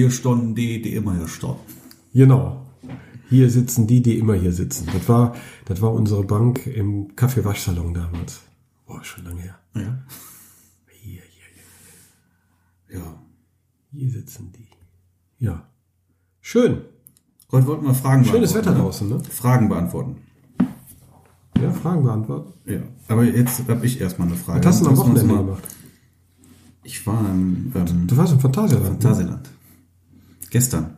Hier standen die, die immer hier standen. Genau. Hier sitzen die, die immer hier sitzen. Das war, das war unsere Bank im Kaffeewaschsalon damals. Boah, schon lange her. Ja. Hier, hier, Ja. hier sitzen die. Ja. Schön. Heute wollten wir Fragen Schönes beantworten. Wetter ne? draußen, ne? Fragen beantworten. Ja, Fragen beantworten. Ja. Aber jetzt habe ich erstmal eine Frage. Was hast du am Wochenende gemacht? Ich war im ähm, Du warst im Phantasialand. ne? Gestern.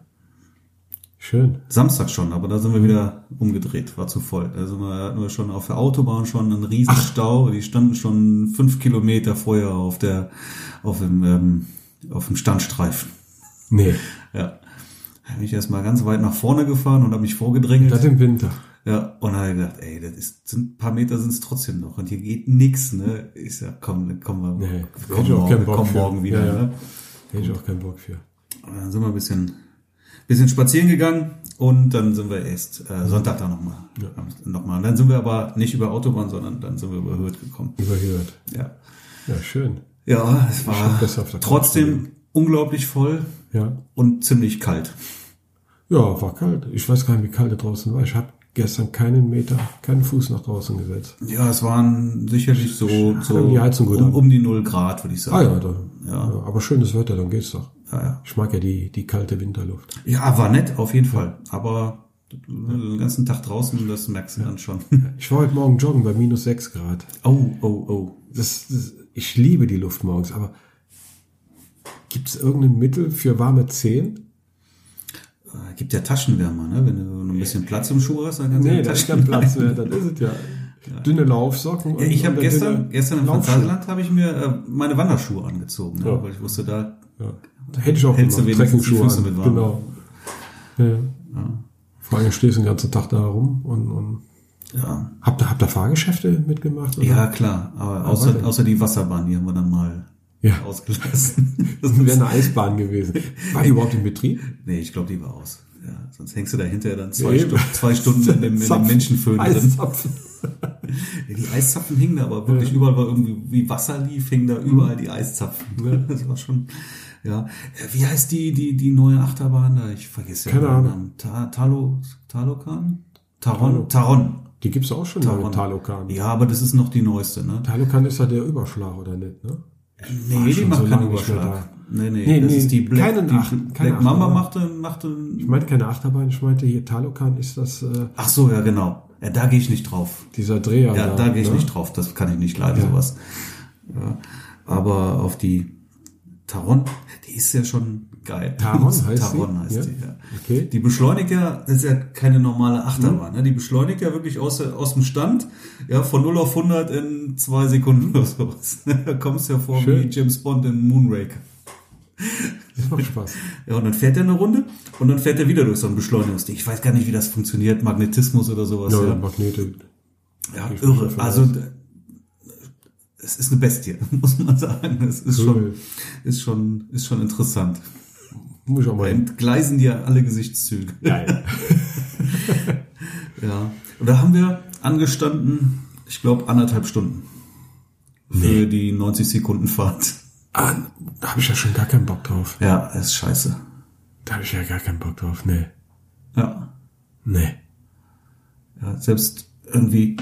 Schön. Samstag schon, aber da sind wir wieder umgedreht, war zu voll. Da sind wir, hatten wir schon auf der Autobahn schon einen riesen Stau. Die standen schon fünf Kilometer vorher auf der, auf dem, ähm, auf dem Standstreifen. Nee, Ja. Da bin ich erstmal ganz weit nach vorne gefahren und habe mich vorgedrängelt. das im Winter. Ja, und dann habe ich gedacht, ey, das ist, sind ein paar Meter sind es trotzdem noch und hier geht nix, ne? Ich sag, komm, dann kommen wir, Nee, wir keinen morgen, kommen für. morgen wieder, Ja, ja. ne? Hätte ich auch keinen Bock für. Dann sind wir ein bisschen, bisschen spazieren gegangen und dann sind wir erst äh, Sonntag da nochmal. Noch mal. Und dann sind wir aber nicht über Autobahn, sondern dann sind wir über Hürth gekommen. Überhört. Ja, Ja, schön. ja es war trotzdem unglaublich voll Ja. und ziemlich kalt. Ja, war kalt. Ich weiß gar nicht, wie kalt es draußen war. Ich habe gestern keinen Meter, keinen Fuß nach draußen gesetzt. Ja, es waren sicherlich so, so die Heizung gut um, um die null Grad, würde ich sagen. Ah ja, da, Ja. ja. aber schönes Wetter, dann geht's doch. Ja, ja. Ich mag ja die, die kalte Winterluft. Ja, war nett, auf jeden Fall. Aber den ganzen Tag draußen, das merkst du dann schon. Ich war heute Morgen joggen bei minus 6 Grad. Oh, oh, oh. Das, das, ich liebe die Luft morgens, aber gibt's irgendein Mittel für warme Zehen? Äh, Gibt ja Taschenwärmer, ne? Wenn du noch ein bisschen Platz im Schuh hast, dann kannst du Nee, ja da ist kein Platz mehr, das ist es ja. Dünne Laufsocken. Ja, ich habe gestern, gestern im. Phantasialand habe ich mir äh, meine Wanderschuhe angezogen, ne? Ja. weil ich wusste, da Ja. Da hätte ich auch Hältst du wenigstens die Füße an. mit warm. Genau. Ja. Vor allem stehst du den ganzen Tag da rum und, und ja, habt ihr, habt ihr Fahrgeschäfte mitgemacht? oder? ja klar, aber außer, außer die Wasserbahn, die haben wir dann mal Ja. ausgelassen. Das wäre eine Eisbahn gewesen. War die überhaupt in Betrieb? nee, ich glaube, die war aus. Ja, sonst hängst du da hinterher dann zwei. Stunden, zwei Stunden in dem, in dem. Menschenföhn drin. Eiszapfen. Ja, die Eiszapfen hingen da, aber wirklich überall war irgendwie, wie Wasser lief, hingen da überall die Eiszapfen. Ja. Das war schon, ja. Äh, Wie heißt die, die, die neue Achterbahn da? Ich vergesse ja Keine den Ahnung. Namen. Ta Talo, Talokan? Taron? Talo. Taron. Die gibt's auch schon Taron. Talokan. Ja, aber das ist noch die neueste, ne? Talokan ist ja der Überschlag, oder nicht? Ne? Nee, die macht so keinen Überschlag. Nee, nee, Nee, das nee, ist die Black, keine die Ach- keine Black Mama Achterbahn. machte, machte, Ich meinte keine Achterbahn, ich meinte hier Talokan ist das äh, ach so, ja, genau. Ja, da gehe ich nicht drauf. dieser Dreher. Ja, da gehe ich ne? nicht drauf. Das kann ich nicht leiden, Ja. sowas. Ja. Aber auf die Taron, die ist ja schon geil. Taron heißt sie? Taron heißt Ja. die, ja. Okay. Die beschleunigt ja, das ist ja keine normale Achterbahn, ne? Die beschleunigt ja wirklich aus, aus dem Stand, ja, von 0 auf 100 in zwei Sekunden oder sowas. Da kommst du ja vor Schön. wie James Bond in Moonraker. Das macht Spaß. Ja, und dann fährt er eine Runde und dann fährt er wieder durch so ein Beschleunigungsding. Ich weiß gar nicht, wie das funktioniert, Magnetismus oder sowas. Ja, Ja, Magnete. ja ich irre. Also, es ist eine Bestie, muss man sagen. Es ist schon, Cool. ist schon, ist schon interessant. Muss ich auch mal entgleisen dir alle Gesichtszüge. Geil. Ja. Und da haben wir angestanden, ich glaube, anderthalb Stunden. Für die 90 Sekunden Fahrt. Ah, da habe ich ja schon gar keinen Bock drauf. Ja, ist scheiße. Da habe ich ja gar keinen Bock drauf. Nee. Ja. Nee. Ja, selbst irgendwie,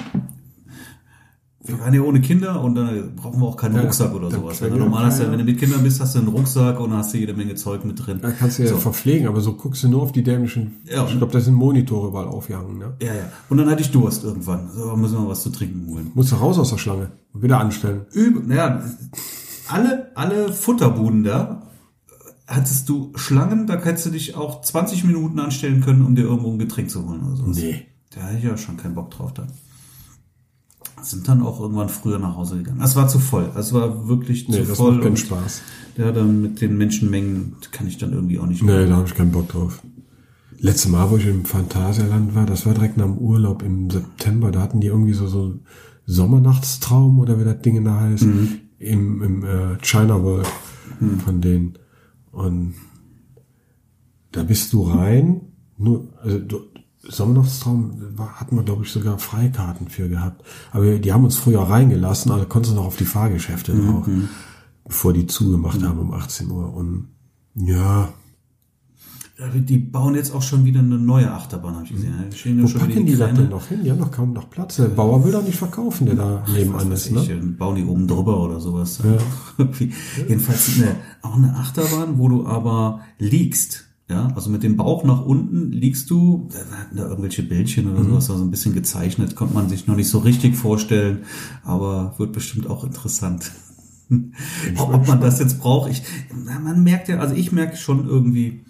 wir waren ja ohne Kinder und dann brauchen wir auch keinen Ja, Rucksack oder sowas. Wenn du normal hast, ja, wenn du mit Kindern bist, hast du einen Rucksack und dann hast du jede Menge Zeug mit drin. Da kannst du ja So. verpflegen, aber so guckst du nur auf die dämlichen. Ja. Ich glaube, da sind Monitore überall aufgehangen. Ne? Ja, ja. Und dann hatte ich Durst irgendwann. So, müssen wir was zu trinken holen. Musst du raus aus der Schlange und wieder anstellen. Üb, naja, alle, alle Futterbuden da, hattest du Schlangen, da hättest du dich auch 20 Minuten anstellen können, um dir irgendwo ein Getränk zu holen oder so. Nee. Da hatte ich ja schon keinen Bock drauf dann. Sind dann auch irgendwann früher nach Hause gegangen. Es war zu voll. Es war wirklich Nee, zu das voll. macht keinen und- Spaß. Ja, dann mit den Menschenmengen kann ich dann irgendwie auch nicht mehr. Nee, da habe ich keinen Bock drauf. Letztes Mal, wo ich im Phantasialand war, das war direkt nach dem Urlaub im September, da hatten die irgendwie so, so Sommernachtstraum oder wie das Ding da heißt, im, im äh, China World von denen. Und da bist du rein, nur, also du, Sommernachtstraum war, hatten wir, glaube ich, sogar Freikarten für gehabt. Aber die haben uns früher reingelassen, also konntest du noch auf die Fahrgeschäfte drauf, bevor die zugemacht haben um 18 Uhr. Und ja, Die bauen jetzt auch schon wieder eine neue Achterbahn, habe ich gesehen. Da stehen ja Wo schon packen die das kleine- denn noch hin? Die haben noch kaum noch Platz. Der Bauer will doch nicht verkaufen, der da nebenan ist, ne? ich, äh, bauen die oben drüber oder sowas. Irgendwie. Jedenfalls eine, auch eine Achterbahn, wo du aber liegst. Ja, also mit dem Bauch nach unten liegst du, da hatten da irgendwelche Bildchen Mhm. oder sowas, also ein bisschen gezeichnet, konnte man sich noch nicht so richtig vorstellen, aber wird bestimmt auch interessant. Ob man das jetzt braucht, ich, na, man merkt ja, also ich merke schon irgendwie,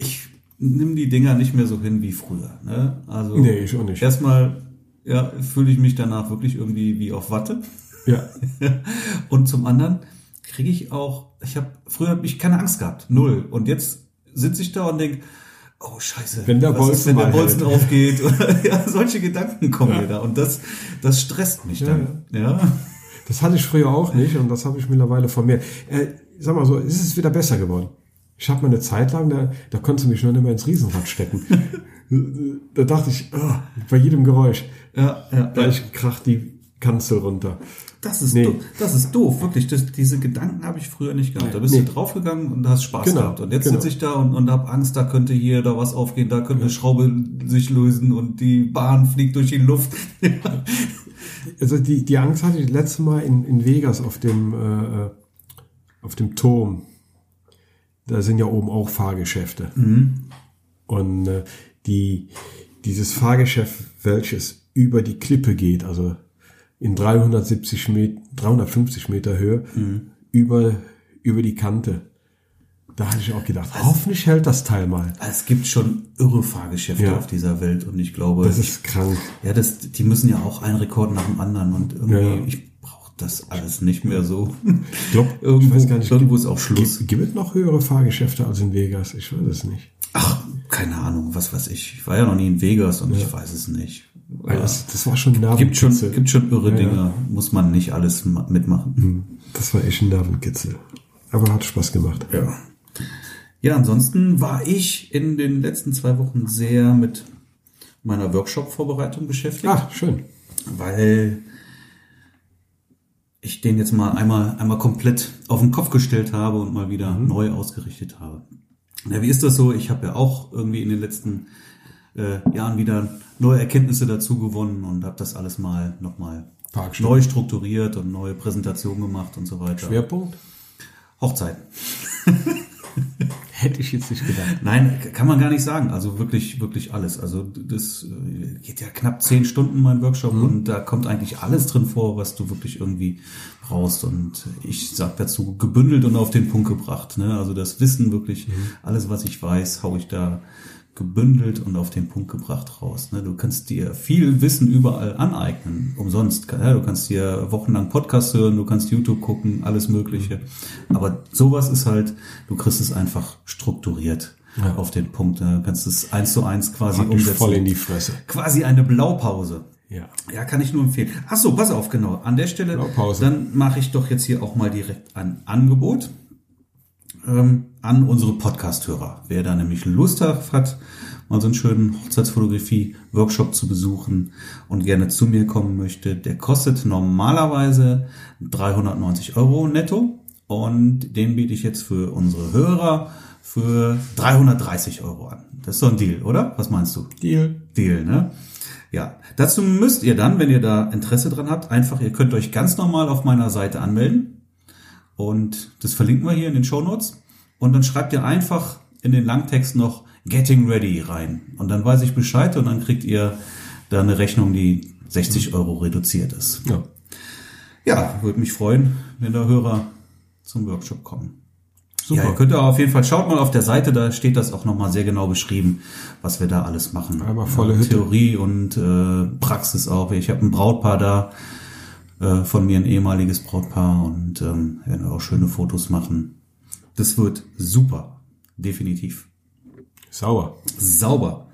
ich nimm die Dinger nicht mehr so hin wie früher. Ne? Also Nee, ich auch nicht. erstmal ja, fühle ich mich danach wirklich irgendwie wie auf Watte. Ja. Und zum anderen kriege ich auch, ich habe früher hab ich keine Angst gehabt, null. Und jetzt sitze ich da und denk, oh Scheiße, Wenn der was ist, wenn der Bolzen Bolzen hält. aufgeht? Oder, ja, solche Gedanken kommen mir da und das, das stresst mich dann. Ja, Das hatte ich früher auch nicht und das habe ich mittlerweile vermehrt. Äh, sag mal so, ist es wieder besser geworden. Ich habe mal eine Zeit lang, da, da konntest du mich noch nicht mehr ins Riesenrad stecken. da dachte ich, ah, bei jedem Geräusch, ja, ja. gleich kracht die Kanzel runter. Das ist, Nee. doof. das ist doof, wirklich. Das, diese Gedanken habe ich früher nicht gehabt. Da bist Nee. du draufgegangen und hast Spaß Genau, gehabt. Und jetzt genau. sitze ich da und, und habe Angst, da könnte hier da was aufgehen, da könnte eine Schraube sich lösen und die Bahn fliegt durch die Luft. Also die, die Angst hatte ich letztes Mal in, in Vegas auf dem, äh, auf dem Turm. Da sind ja oben auch Fahrgeschäfte. Und äh, die, dieses Fahrgeschäft, welches über die Klippe geht, also in 370 Meter, 350 Meter Höhe, über, über die Kante. Da hatte ich auch gedacht, hoffentlich hält das Teil mal. Es gibt schon irre Fahrgeschäfte Ja. auf dieser Welt und ich glaube, Das ist krank. ja, das, die müssen ja auch einen Rekord nach dem anderen und irgendwie, Ja. ich brauche das alles nicht mehr so. Ich glaube, Irgendwo- ich nicht, irgendwo ist auch Schluss. Gibt, gibt es noch höhere Fahrgeschäfte als in Vegas? Ich weiß es nicht. Ach, keine Ahnung, was weiß ich. Ich war ja noch nie in Vegas und ich weiß es nicht. Weil das, das war schon ein Gibt schon, Nervenkitzel. gibt schon irre Ja, ja. Dinge. Muss man nicht alles ma- mitmachen. Das war echt ein Nervenkitzel. Aber hat Spaß gemacht. Ja. Ja, ansonsten war ich in den letzten zwei Wochen sehr mit meiner Workshop-Vorbereitung beschäftigt, Ah, schön. weil ich den jetzt mal einmal, einmal komplett auf den Kopf gestellt habe und mal wieder neu ausgerichtet habe. Ja, wie ist das so? Ich habe ja auch irgendwie in den letzten äh, Jahren wieder neue Erkenntnisse dazu gewonnen und habe das alles mal nochmal neu strukturiert und neue Präsentationen gemacht und so weiter. Schwerpunkt? Hochzeiten. Hätte ich jetzt nicht gedacht. Nein, kann man gar nicht sagen. Also wirklich, wirklich alles. Also das äh, geht ja knapp zehn Stunden mein Workshop und da kommt eigentlich alles drin vor, was du wirklich irgendwie brauchst. Und ich sag dazu gebündelt und auf den Punkt gebracht. Ne? Also das Wissen wirklich, alles was ich weiß, hau ich da gebündelt und auf den Punkt gebracht raus. Ne? Du kannst dir viel Wissen überall aneignen, umsonst. Ja, du kannst dir wochenlang Podcasts hören, du kannst YouTube gucken, alles Mögliche. Aber sowas ist halt, du kriegst es einfach strukturiert Ja. auf den Punkt. Ne? Du kannst es eins zu eins quasi Praktisch umsetzen. voll in die Fresse. Quasi eine Blaupause. Ja. Ja, kann ich nur empfehlen. Ach so, pass auf, genau. An der Stelle, Blaupause. dann mache ich doch jetzt hier auch mal direkt ein Angebot ähm, an unsere Podcast-Hörer. Wer da nämlich Lust hat, mal so einen schönen Hochzeitsfotografie-Workshop zu besuchen und gerne zu mir kommen möchte, der kostet normalerweise 390 Euro netto und den biete ich jetzt für unsere Hörer für 330 Euro an. Das ist so ein Deal, oder? Was meinst du? Deal. Deal, ne? Ja, dazu müsst ihr dann, wenn ihr da Interesse dran habt, einfach, ihr könnt euch ganz normal auf meiner Seite anmelden und das verlinken wir hier in den Show Notes und dann schreibt ihr einfach in den Langtext noch Getting Ready rein und dann weiß ich Bescheid und dann kriegt ihr da eine Rechnung, die 60 Euro reduziert ist. Ja. Ja, würde mich freuen, wenn da Hörer zum Workshop kommen. Super. Ja, ihr könnt auch auf jeden Fall, schaut mal auf der Seite, da steht das auch nochmal sehr genau beschrieben, was wir da alles machen. Einmal volle Ja. Theorie und äh, Praxis auch. Ich habe ein Brautpaar da, äh, von mir ein ehemaliges Brautpaar und ähm, werden auch schöne Fotos machen. Das wird super, definitiv. Sauer. Sauber.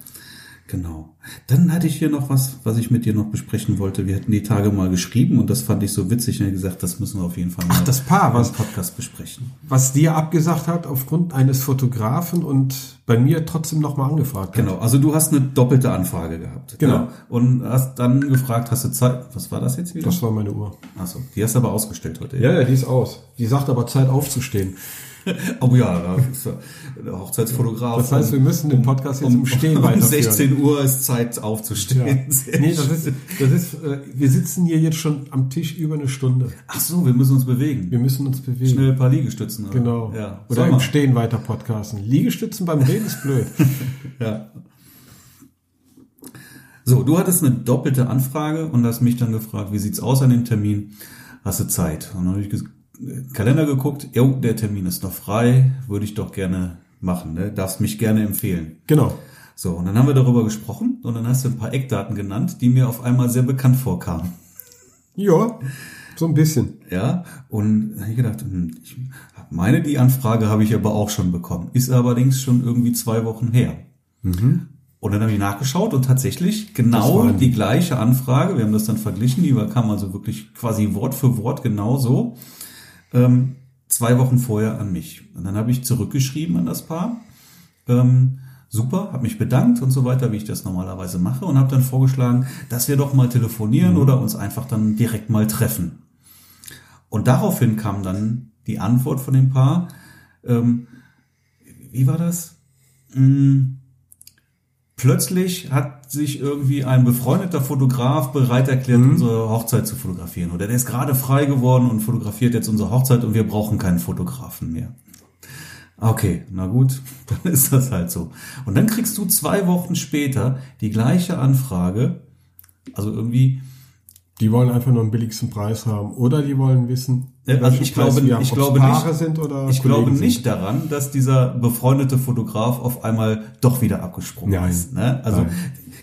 Genau. Dann hatte ich hier noch was, was ich mit dir noch besprechen wollte. Wir hatten die Tage mal geschrieben und das fand ich so witzig und gesagt, das müssen wir auf jeden Fall mal Ach, das Paar, was- im Podcast besprechen. Was dir abgesagt hat aufgrund eines Fotografen und bei mir trotzdem nochmal angefragt hat. Genau, also du hast eine doppelte Anfrage gehabt. Genau. Ja? Und hast dann gefragt, hast du Zeit? Was war das jetzt wieder? Das war meine Uhr. Achso, die hast du aber ausgestellt heute. Ja, ja, die ist aus. Die sagt aber Zeit aufzustehen. Oh ja, da ist der Hochzeitsfotograf. Das heißt, wir müssen den Podcast jetzt im Stehen um weiterführen. 16 Uhr ist Zeit aufzustehen. Sehr Nee, das ist, das ist, äh, wir sitzen hier jetzt schon am Tisch über eine Stunde. Ach so, wir müssen uns bewegen. Wir müssen uns bewegen. Schnell ein paar Liegestützen. oder? Genau. Ja. Oder im. Stehen weiter podcasten. Liegestützen beim Reden ist blöd. Ja. So, du hattest eine doppelte Anfrage und hast mich dann gefragt, wie sieht's aus an dem Termin? Hast du Zeit? Und dann habe ich ges- Kalender geguckt, jo, der Termin ist noch frei, würde ich doch gerne machen, ne? Darfst mich gerne empfehlen. genau. So, und dann haben wir darüber gesprochen und dann hast du ein paar Eckdaten genannt, die mir auf einmal sehr bekannt vorkamen. Ja, so ein bisschen. Ja, und dann hab ich gedacht, hm, ich meine, die Anfrage habe ich aber auch schon bekommen. Ist allerdings schon irgendwie zwei Wochen her. Und dann habe ich nachgeschaut und tatsächlich genau die gleiche Anfrage. Wir haben das dann verglichen, die kam also wirklich quasi Wort für Wort genauso. Ähm, zwei Wochen vorher an mich. Und dann habe ich zurückgeschrieben an das Paar. Ähm, super, habe mich bedankt und so weiter, wie ich das normalerweise mache und habe dann vorgeschlagen, dass wir doch mal telefonieren oder uns einfach dann direkt mal treffen. Und daraufhin kam dann die Antwort von dem Paar. Ähm, wie war das? Hm, plötzlich hat sich irgendwie ein befreundeter Fotograf bereit erklärt, unsere Hochzeit zu fotografieren. Oder der ist gerade frei geworden und fotografiert jetzt unsere Hochzeit und wir brauchen keinen Fotografen mehr. Okay, na gut, dann ist das halt so. Und dann kriegst du zwei Wochen später die gleiche Anfrage, also irgendwie Die wollen einfach nur den billigsten Preis haben. Oder die wollen wissen, Ja, also ich glaube- wir haben, ich glaube nicht- sind oder Ich Kollegen glaube sind. nicht daran, dass dieser befreundete Fotograf auf einmal doch wieder abgesprungen Nein. ist. Ne? Also Nein.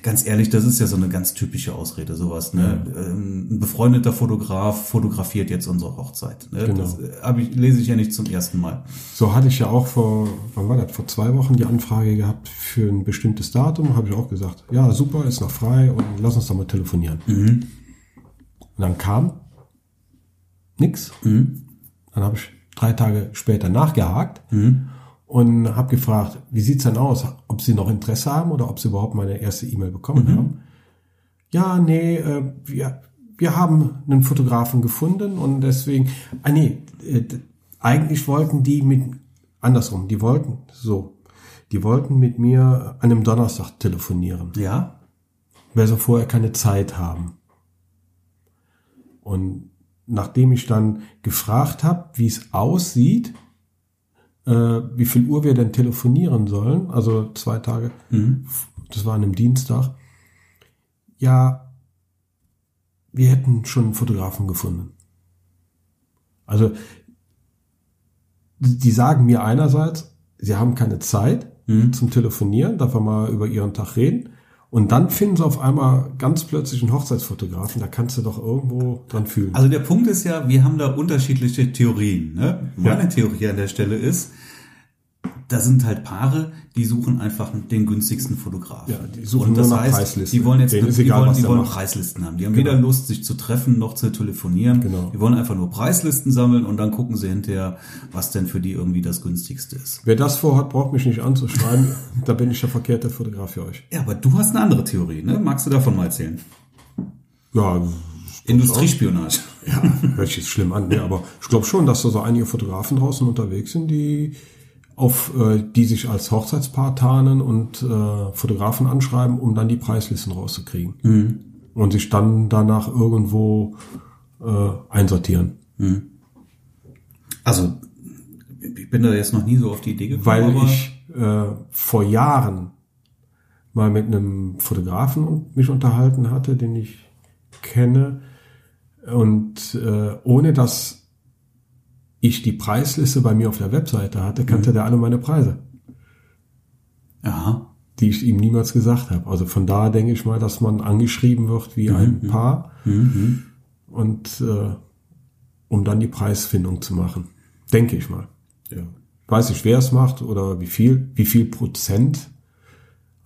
ganz ehrlich, das ist ja so eine ganz typische Ausrede, sowas. Ne? Ähm, Ein befreundeter Fotograf fotografiert jetzt unsere Hochzeit. Ne? Genau. Das äh, ich, lese ich ja nicht zum ersten Mal. So hatte ich ja auch vor, wann war das, vor zwei Wochen die Anfrage gehabt für ein bestimmtes Datum, habe ich auch gesagt, ja, super, ist noch frei und lass uns doch mal telefonieren. Und dann kam nix. Dann habe ich drei Tage später nachgehakt und habe gefragt, wie sieht's denn aus, ob Sie noch Interesse haben oder ob Sie überhaupt meine erste E-Mail bekommen haben. Ja, nee, äh, wir, wir haben einen Fotografen gefunden und deswegen, ah nee, äh, eigentlich wollten die mit, andersrum, die wollten, so, die wollten mit mir an einem Donnerstag telefonieren, Ja? weil sie vorher keine Zeit haben. Und nachdem ich dann gefragt habe, wie es aussieht, äh, wie viel Uhr wir denn telefonieren sollen, also zwei Tage, das war an einem Dienstag, ja, wir hätten schon einen Fotografen gefunden. Also, die die sagen mir einerseits, sie haben keine Zeit zum Telefonieren, darf man mal über ihren Tag reden. Und dann finden sie auf einmal ganz plötzlich einen Hochzeitsfotografen, da kannst du doch irgendwo dran fühlen. Also der Punkt ist ja, wir haben da unterschiedliche Theorien. Ne? Meine Ja. Theorie an der Stelle ist, da sind halt Paare, die suchen einfach den günstigsten Fotografen. Ja, die suchen Und das heißt, Preislisten. Die wollen jetzt, Denen die egal, wollen, die wollen macht. Preislisten haben. Die haben Genau. weder Lust, sich zu treffen noch zu telefonieren. Genau. Die wollen einfach nur Preislisten sammeln und dann gucken sie hinterher, was denn für die irgendwie das günstigste ist. Wer das vorhat, braucht mich nicht anzuschreiben, da bin ich der verkehrte Fotograf für euch. Ja, aber du hast eine andere Theorie, ne? Magst du davon mal erzählen? Ja, Industriespionage. Ja, hört sich jetzt schlimm an, ne? aber ich glaube schon, dass da so einige Fotografen draußen unterwegs sind, die auf äh, die sich als Hochzeitspaar tarnen und äh, Fotografen anschreiben, um dann die Preislisten rauszukriegen. Und sich dann danach irgendwo äh, einsortieren. Also, ich bin da jetzt noch nie so auf die Idee gekommen. Weil ich äh, vor Jahren mal mit einem Fotografen mich unterhalten hatte, den ich kenne. Und äh, ohne dass ich die Preisliste bei mir auf der Webseite hatte, kannte der alle meine Preise, Ja, die ich ihm niemals gesagt habe. Also von da denke ich mal, dass man angeschrieben wird wie ein Paar und äh, um dann die Preisfindung zu machen. Denke ich mal. ja. weiß nicht, wer es macht oder wie viel, wie viel Prozent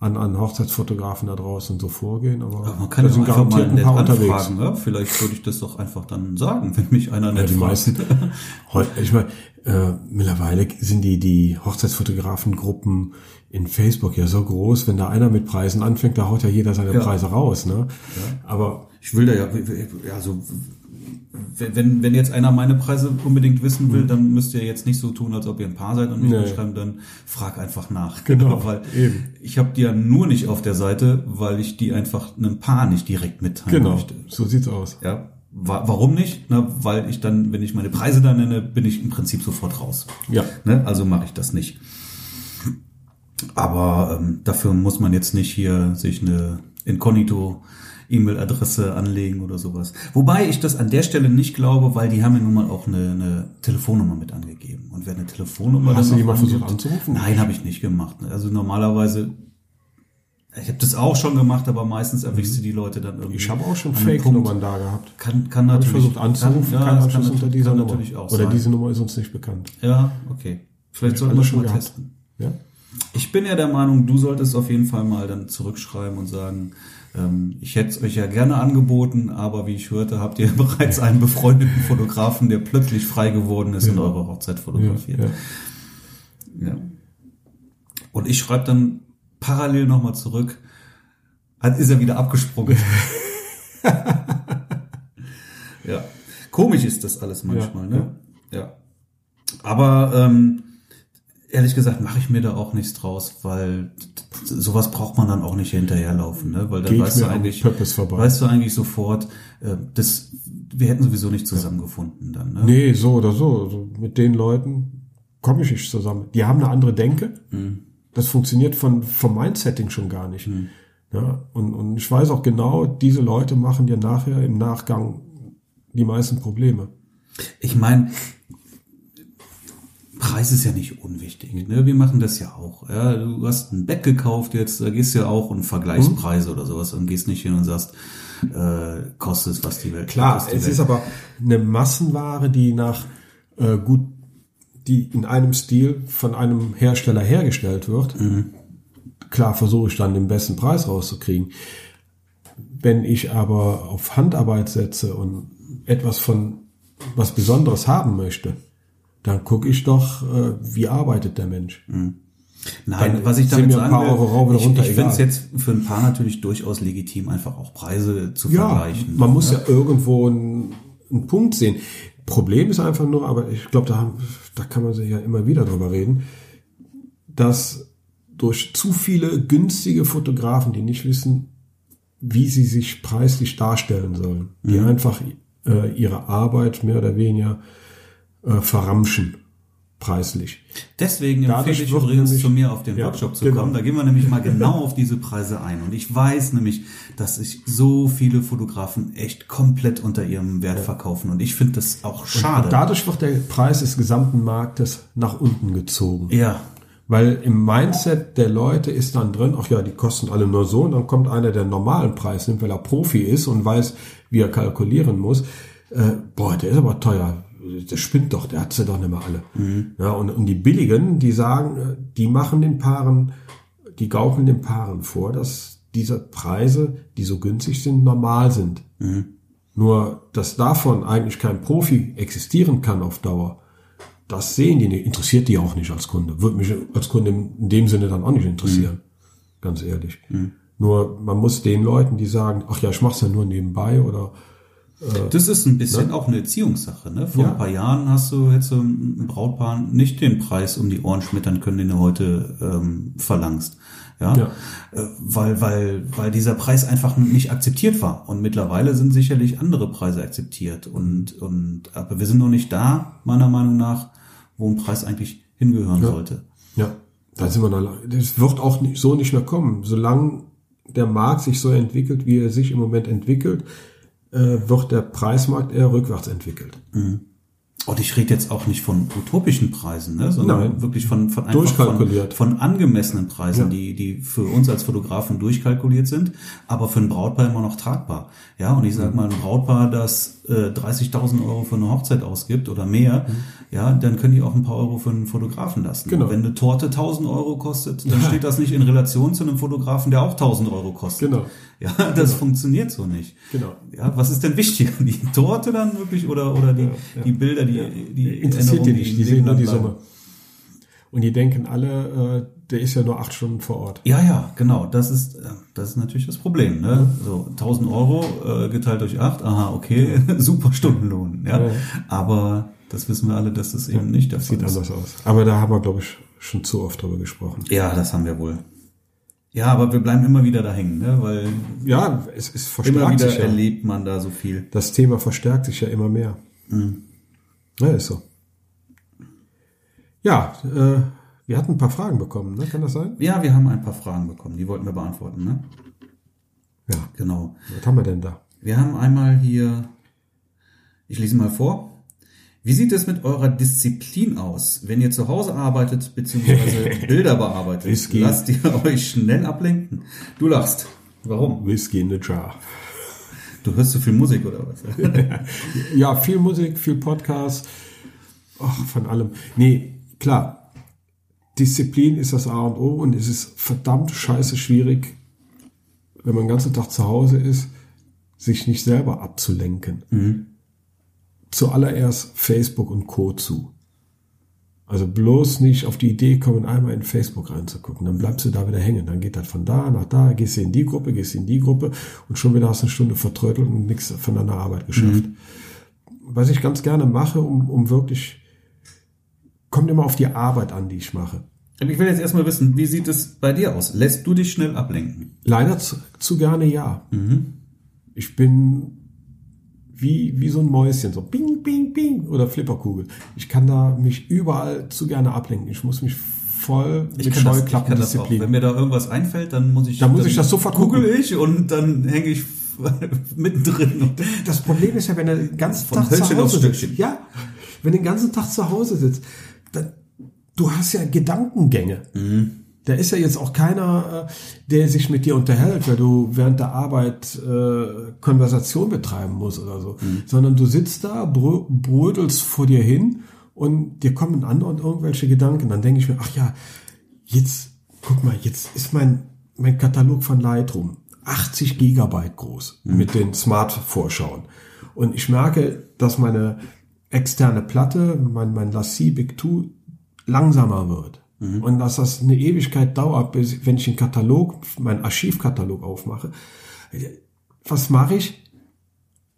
an, an Hochzeitsfotografen da draußen so vorgehen, aber, Aber man kann ja einfach mal ein paar unterwegs. anfragen. Ja? Vielleicht würde ich das doch einfach dann sagen, wenn mich einer Ja, nett die fragt. meisten, ich meine, äh, mittlerweile sind die, die Hochzeitsfotografengruppen in Facebook ja so groß, wenn da einer mit Preisen anfängt, da haut ja jeder seine Ja. Preise raus, ne? Aber Ich will da ja, ja so wenn, wenn jetzt einer meine Preise unbedingt wissen will, dann müsst ihr jetzt nicht so tun, als ob ihr ein Paar seid und nicht Nee. schreiben, dann frag einfach nach. Genau, weil eben. ich habe die ja nur nicht auf der Seite, weil ich die einfach einem Paar nicht direkt mitteilen Genau, möchte. so sieht's aus. Ja, wa warum nicht? Na, weil ich dann, wenn ich meine Preise da nenne, bin ich im Prinzip sofort raus. Ja. Ne? Also mache ich das nicht. Aber ähm, dafür muss man jetzt nicht hier sich eine Inkognito E-Mail-Adresse anlegen oder sowas. Wobei ich das an der Stelle nicht glaube, weil die haben ja nun mal auch eine, eine Telefonnummer mit angegeben. Und wer eine Telefonnummer Hast dann du mal versucht anzurufen? Nein, habe ich nicht gemacht. Also normalerweise, ich habe das auch schon gemacht, aber meistens erwischst du die Leute dann irgendwie. Ich habe auch schon. Fake-Nummern da gehabt. Kann, kann Habe ich natürlich. versucht anzurufen, kann, ja, kann, unter dieser kann Nummer. natürlich auch Oder sein. diese Nummer ist uns nicht bekannt. Ja, okay. Vielleicht sollten wir schon mal gehabt. testen. Ja? Ich bin ja der Meinung, du solltest auf jeden Fall mal dann zurückschreiben und sagen, ich hätte es euch ja gerne angeboten, aber wie ich hörte, habt ihr bereits einen befreundeten Fotografen, der plötzlich frei geworden ist und Ja. eure Hochzeit Ja, fotografiert. ja. Ja. Und ich schreibe dann parallel nochmal zurück, dann ist er wieder abgesprungen. ja. Komisch ist das alles manchmal, Ja, ne? Ja. Aber ähm, ehrlich gesagt mache ich mir da auch nichts draus, weil sowas braucht man dann auch nicht hinterherlaufen, ne? Weil dann Geht weißt du eigentlich, weißt du eigentlich sofort, äh, das, wir hätten sowieso nicht zusammengefunden dann, ne? Nee, so oder so. so. Mit den Leuten komme ich nicht zusammen. Die haben eine andere Denke. Das funktioniert von, vom Mindsetting schon gar nicht. Ja, und, und ich weiß auch genau, diese Leute machen dir nachher im Nachgang die meisten Probleme. Ich meine, Preis ist ja nicht unwichtig. Ne? Wir machen das ja auch. Ja? Du hast ein Bett gekauft jetzt, da gehst du ja auch und vergleichst Preise oder sowas und gehst nicht hin und sagst, äh, kostet es, was die Welt Klar, die es Welt. ist aber eine Massenware, die nach äh, gut, die in einem Stil von einem Hersteller hergestellt wird. Klar versuche ich dann den besten Preis rauszukriegen. Wenn ich aber auf Handarbeit setze und etwas von was Besonderes haben möchte, dann gucke ich doch, äh, wie arbeitet der Mensch. Nein, Dann was ich damit sagen will, ich, ich finde es jetzt für ein Paar natürlich durchaus legitim, einfach auch Preise zu Ja, vergleichen. man muss ja, irgendwo einen, einen Punkt sehen. Problem ist einfach nur, aber ich glaube, da, haben- da kann man sich ja immer wieder drüber reden, dass durch zu viele günstige Fotografen, die nicht wissen, wie sie sich preislich darstellen sollen, die Mhm. einfach äh, ihre Arbeit mehr oder weniger äh, verramschen, preislich. Deswegen Dadurch empfehle ich wird übrigens nämlich- zu mir auf den Ja, Workshop zu genau. kommen. Da gehen wir nämlich mal genau auf diese Preise ein. Und ich weiß nämlich, dass sich so viele Fotografen echt komplett unter ihrem Wert verkaufen. Und ich finde das auch schade. Und dadurch wird der Preis des gesamten Marktes nach unten gezogen. ja, Weil im Mindset der Leute ist dann drin, ach ja, die kosten alle nur so, und dann kommt einer, der einen normalen Preis nimmt, weil er Profi ist und weiß, wie er kalkulieren muss. Äh, boah, der ist aber teuer. Der spinnt doch, der hat sie doch nicht mehr alle. Ja, und, und die billigen, die sagen, äh, die machen den Paaren, die gaukeln den Paaren vor, dass diese Preise, die so günstig sind, normal sind. Nur, dass davon eigentlich kein Profi existieren kann auf Dauer, das sehen die nicht, interessiert die auch nicht als Kunde. Würde mich als Kunde in dem Sinne dann auch nicht interessieren. Ganz ehrlich. Nur man muss den Leuten, die sagen, ach ja, ich mach's ja nur nebenbei oder das ist ein bisschen auch eine Erziehungssache. Ne? Vor Ja. ein paar Jahren hast du jetzt so ein Brautpaar nicht den Preis um die Ohren schmettern können, den du heute ähm, verlangst. Ja? Ja. Äh, Weil, weil, weil dieser Preis einfach nicht akzeptiert war. Und mittlerweile sind sicherlich andere Preise akzeptiert. Und, und aber wir sind noch nicht da, meiner Meinung nach, wo ein Preis eigentlich hingehören sollte. ja, da sind wir noch lang. Das wird auch nicht, so nicht mehr kommen. Solange der Markt sich so entwickelt, wie er sich im Moment entwickelt, äh, wird der Preismarkt eher rückwärts entwickelt. Und ich rede jetzt auch nicht von utopischen Preisen, ne, sondern Nein. wirklich von, von einfach Durchkalkuliert. Von, von angemessenen Preisen, Ja. die, die für uns als Fotografen durchkalkuliert sind, aber für ein Brautpaar immer noch tragbar. Ja, und ich Mhm. sag mal, ein Brautpaar, das äh, 30.000 Euro für eine Hochzeit ausgibt oder mehr, ja, dann können die auch ein paar Euro für einen Fotografen lassen. Genau. Wenn eine Torte 1000 Euro kostet, dann steht das nicht in Relation zu einem Fotografen, der auch 1000 Euro kostet. Genau. Ja, das funktioniert so nicht. Genau. Ja, was ist denn wichtiger? Die Torte dann wirklich oder, oder die, ja. die Bilder, die, Ja. die interessiert die nicht, die sehen nur die? Summe. Und die denken alle, äh, der ist ja nur acht Stunden vor Ort. Ja, ja, genau. Das ist, äh, das ist natürlich das Problem. Ne? So 1000 Euro äh, geteilt durch acht. Aha, okay, super Stundenlohn. Ja? Ja. aber das wissen wir alle, dass das eben nicht der Fall Sieht ist. anders aus. Aber da haben wir, glaube ich, schon zu oft drüber gesprochen. Ja, das haben wir wohl. Ja, aber wir bleiben immer wieder da hängen, ne? weil Ja, es, es immer verstärkt wieder sich ja. erlebt man da so viel. Das Thema verstärkt sich ja immer mehr. Ja, ist so. Ja, äh, wir hatten ein paar Fragen bekommen, ne? Kann das sein? Ja, wir haben ein paar Fragen bekommen, die wollten wir beantworten. Ne? Ja. Genau. Was haben wir denn da? Wir haben einmal hier, ich lese mal vor. Wie sieht es mit eurer Disziplin aus, wenn ihr zu Hause arbeitet bzw. Bilder bearbeitet? Whisky. Lasst ihr euch schnell ablenken? Du lachst. Warum? Whisky in the Jar. Du hörst so viel Musik oder was? Ja, viel Musik, viel Podcast. Ach, von allem. Nee, klar. Disziplin ist das A und O und es ist verdammt scheiße schwierig, wenn man den ganzen Tag zu Hause ist, sich nicht selber abzulenken. Zuallererst Facebook und Co. zu. Also bloß nicht auf die Idee kommen, einmal in Facebook reinzugucken. Dann bleibst du da wieder hängen. Dann geht das von da nach da, gehst du in die Gruppe, gehst in die Gruppe und schon wieder hast du eine Stunde vertrödelt und nichts von deiner Arbeit geschafft. Was ich ganz gerne mache, um, um wirklich, kommt immer auf die Arbeit an, die ich mache. Ich will jetzt erstmal wissen, wie sieht es bei dir aus? Lässt du dich schnell ablenken? Leider zu, zu gerne ja. Ich bin wie, wie so ein Mäuschen, so bing, bing, bing oder Flipperkugel. Ich kann da mich überall zu gerne ablenken. Ich muss mich voll Ich mit ich Scheuklappen kann das auch. Disziplin. Wenn mir da irgendwas einfällt, dann muss ich. Dann muss ich das sofort google ich und dann hänge ich mittendrin. Das Problem ist ja, wenn er den ganzen Von Tag zu Hölzchen auf Hause sitzt. Ja, wenn du den ganzen Tag zu Hause sitzt, dann, du hast ja Gedankengänge. Da ist ja jetzt auch keiner, äh, der sich mit dir unterhält, weil du während der Arbeit äh, Konversation betreiben musst oder so. Sondern du sitzt da, brö brödelst vor dir hin und dir kommen andere und irgendwelche Gedanken. Dann denke ich mir, ach ja, jetzt, guck mal, jetzt ist mein, mein Katalog von Lightroom 80 Gigabyte groß mit den Smart-Vorschauen. Und ich merke, dass meine externe Platte, mein, mein Lassie Big 2, langsamer wird. Und dass das eine Ewigkeit dauert, bis, wenn ich den Katalog, meinen Archivkatalog aufmache. Was mache ich?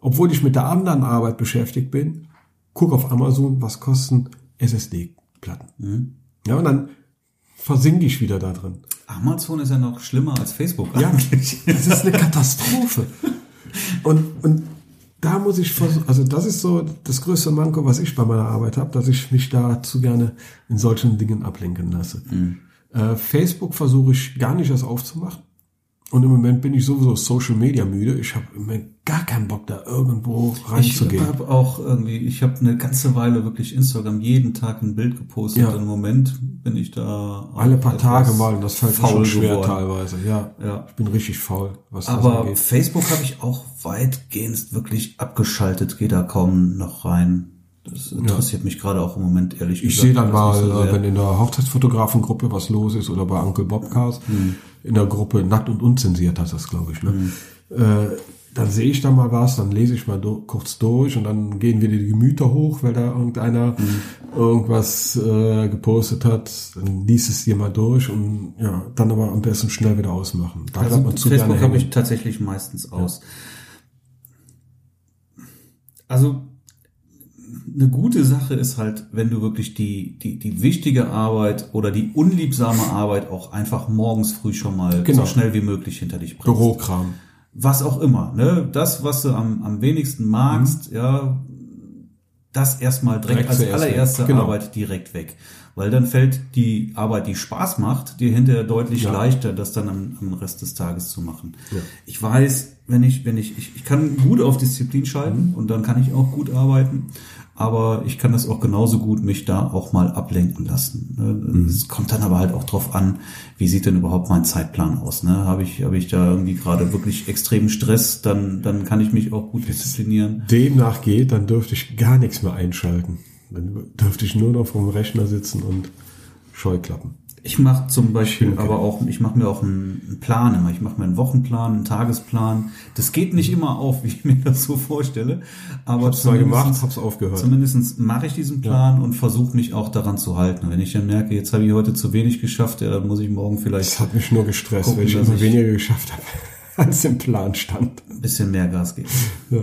Obwohl ich mit der anderen Arbeit beschäftigt bin, guck auf Amazon, was kosten SSD-Platten. Ja, und dann versinke ich wieder da drin. Amazon ist ja noch schlimmer als Facebook Ja, eigentlich. das ist eine Katastrophe. Und, und da muss ich versuchen, also das ist so das größte Manko, was ich bei meiner Arbeit habe, dass ich mich da zu gerne in solchen Dingen ablenken lasse. Äh, Facebook versuche ich gar nicht erst aufzumachen. Und im Moment bin ich sowieso Social Media müde. Ich habe im Moment gar keinen Bock, da irgendwo Ich reinzugehen. habe auch irgendwie, ich habe eine ganze Weile wirklich Instagram jeden Tag ein Bild gepostet. Ja. Und Im Moment bin ich da Alle paar Tage mal, und das fällt faul schon schwer geworden. teilweise. Ja, Ja. ich bin richtig faul, was Aber. Facebook habe ich auch weitgehend wirklich abgeschaltet, gehe da kaum noch rein. Das interessiert mich gerade auch im Moment ehrlich Ich gesagt. sehe dann mal, so äh, wenn in der Hochzeitsfotografengruppe was los ist oder bei Uncle Bobcast, in der Gruppe Nackt und Unzensiert heißt das, glaube ich. Ne? Äh, dann sehe ich da mal was, dann lese ich mal do kurz durch und dann gehen wieder die Gemüter hoch, weil da irgendeiner irgendwas äh, gepostet hat. Dann liest es dir mal durch und ja, dann aber am besten schnell wieder ausmachen. Da Also man zu Facebook habe ich tatsächlich meistens aus. Also eine gute Sache ist halt, wenn du wirklich die, die, die wichtige Arbeit oder die unliebsame Arbeit auch einfach morgens früh schon mal Genau. so schnell wie möglich hinter dich bringst. Bürokram. Was auch immer, ne? Das, was du am, am wenigsten magst, ja, das erstmal direkt, Direkt als allererste. Genau. Arbeit direkt weg. Weil dann fällt die Arbeit, die Spaß macht, dir hinterher deutlich Ja. leichter, das dann am, am Rest des Tages zu machen. Ja. Ich weiß, wenn ich, wenn ich, ich, ich kann gut auf Disziplin schalten und dann kann ich auch gut arbeiten, aber ich kann das auch genauso gut mich da auch mal ablenken lassen. ne? Es kommt dann aber halt auch drauf an, wie sieht denn überhaupt mein Zeitplan aus? Ne? Habe ich, habe ich da irgendwie gerade wirklich extremen Stress, dann, dann kann ich mich auch gut disziplinieren. demnach geht, dann dürfte ich gar nichts mehr einschalten. Dann dürfte ich nur noch vom Rechner sitzen und Scheuklappen. Ich mache zum Beispiel aber auch, ich mache mir auch einen, Plan immer. Ich mache mir einen Wochenplan, einen Tagesplan. Das geht nicht immer auf, wie ich mir das so vorstelle. Aber Hab's mal gemacht, hab's aufgehört. Zumindest mache ich diesen Plan und versuche mich auch daran zu halten. Wenn ich dann merke, jetzt habe ich heute zu wenig geschafft, ja, dann muss ich morgen vielleicht Das hat mich nur gestresst, Gucken, weil ich immer weniger geschafft habe, als im Plan stand. ein bisschen mehr Gas geben. Ja.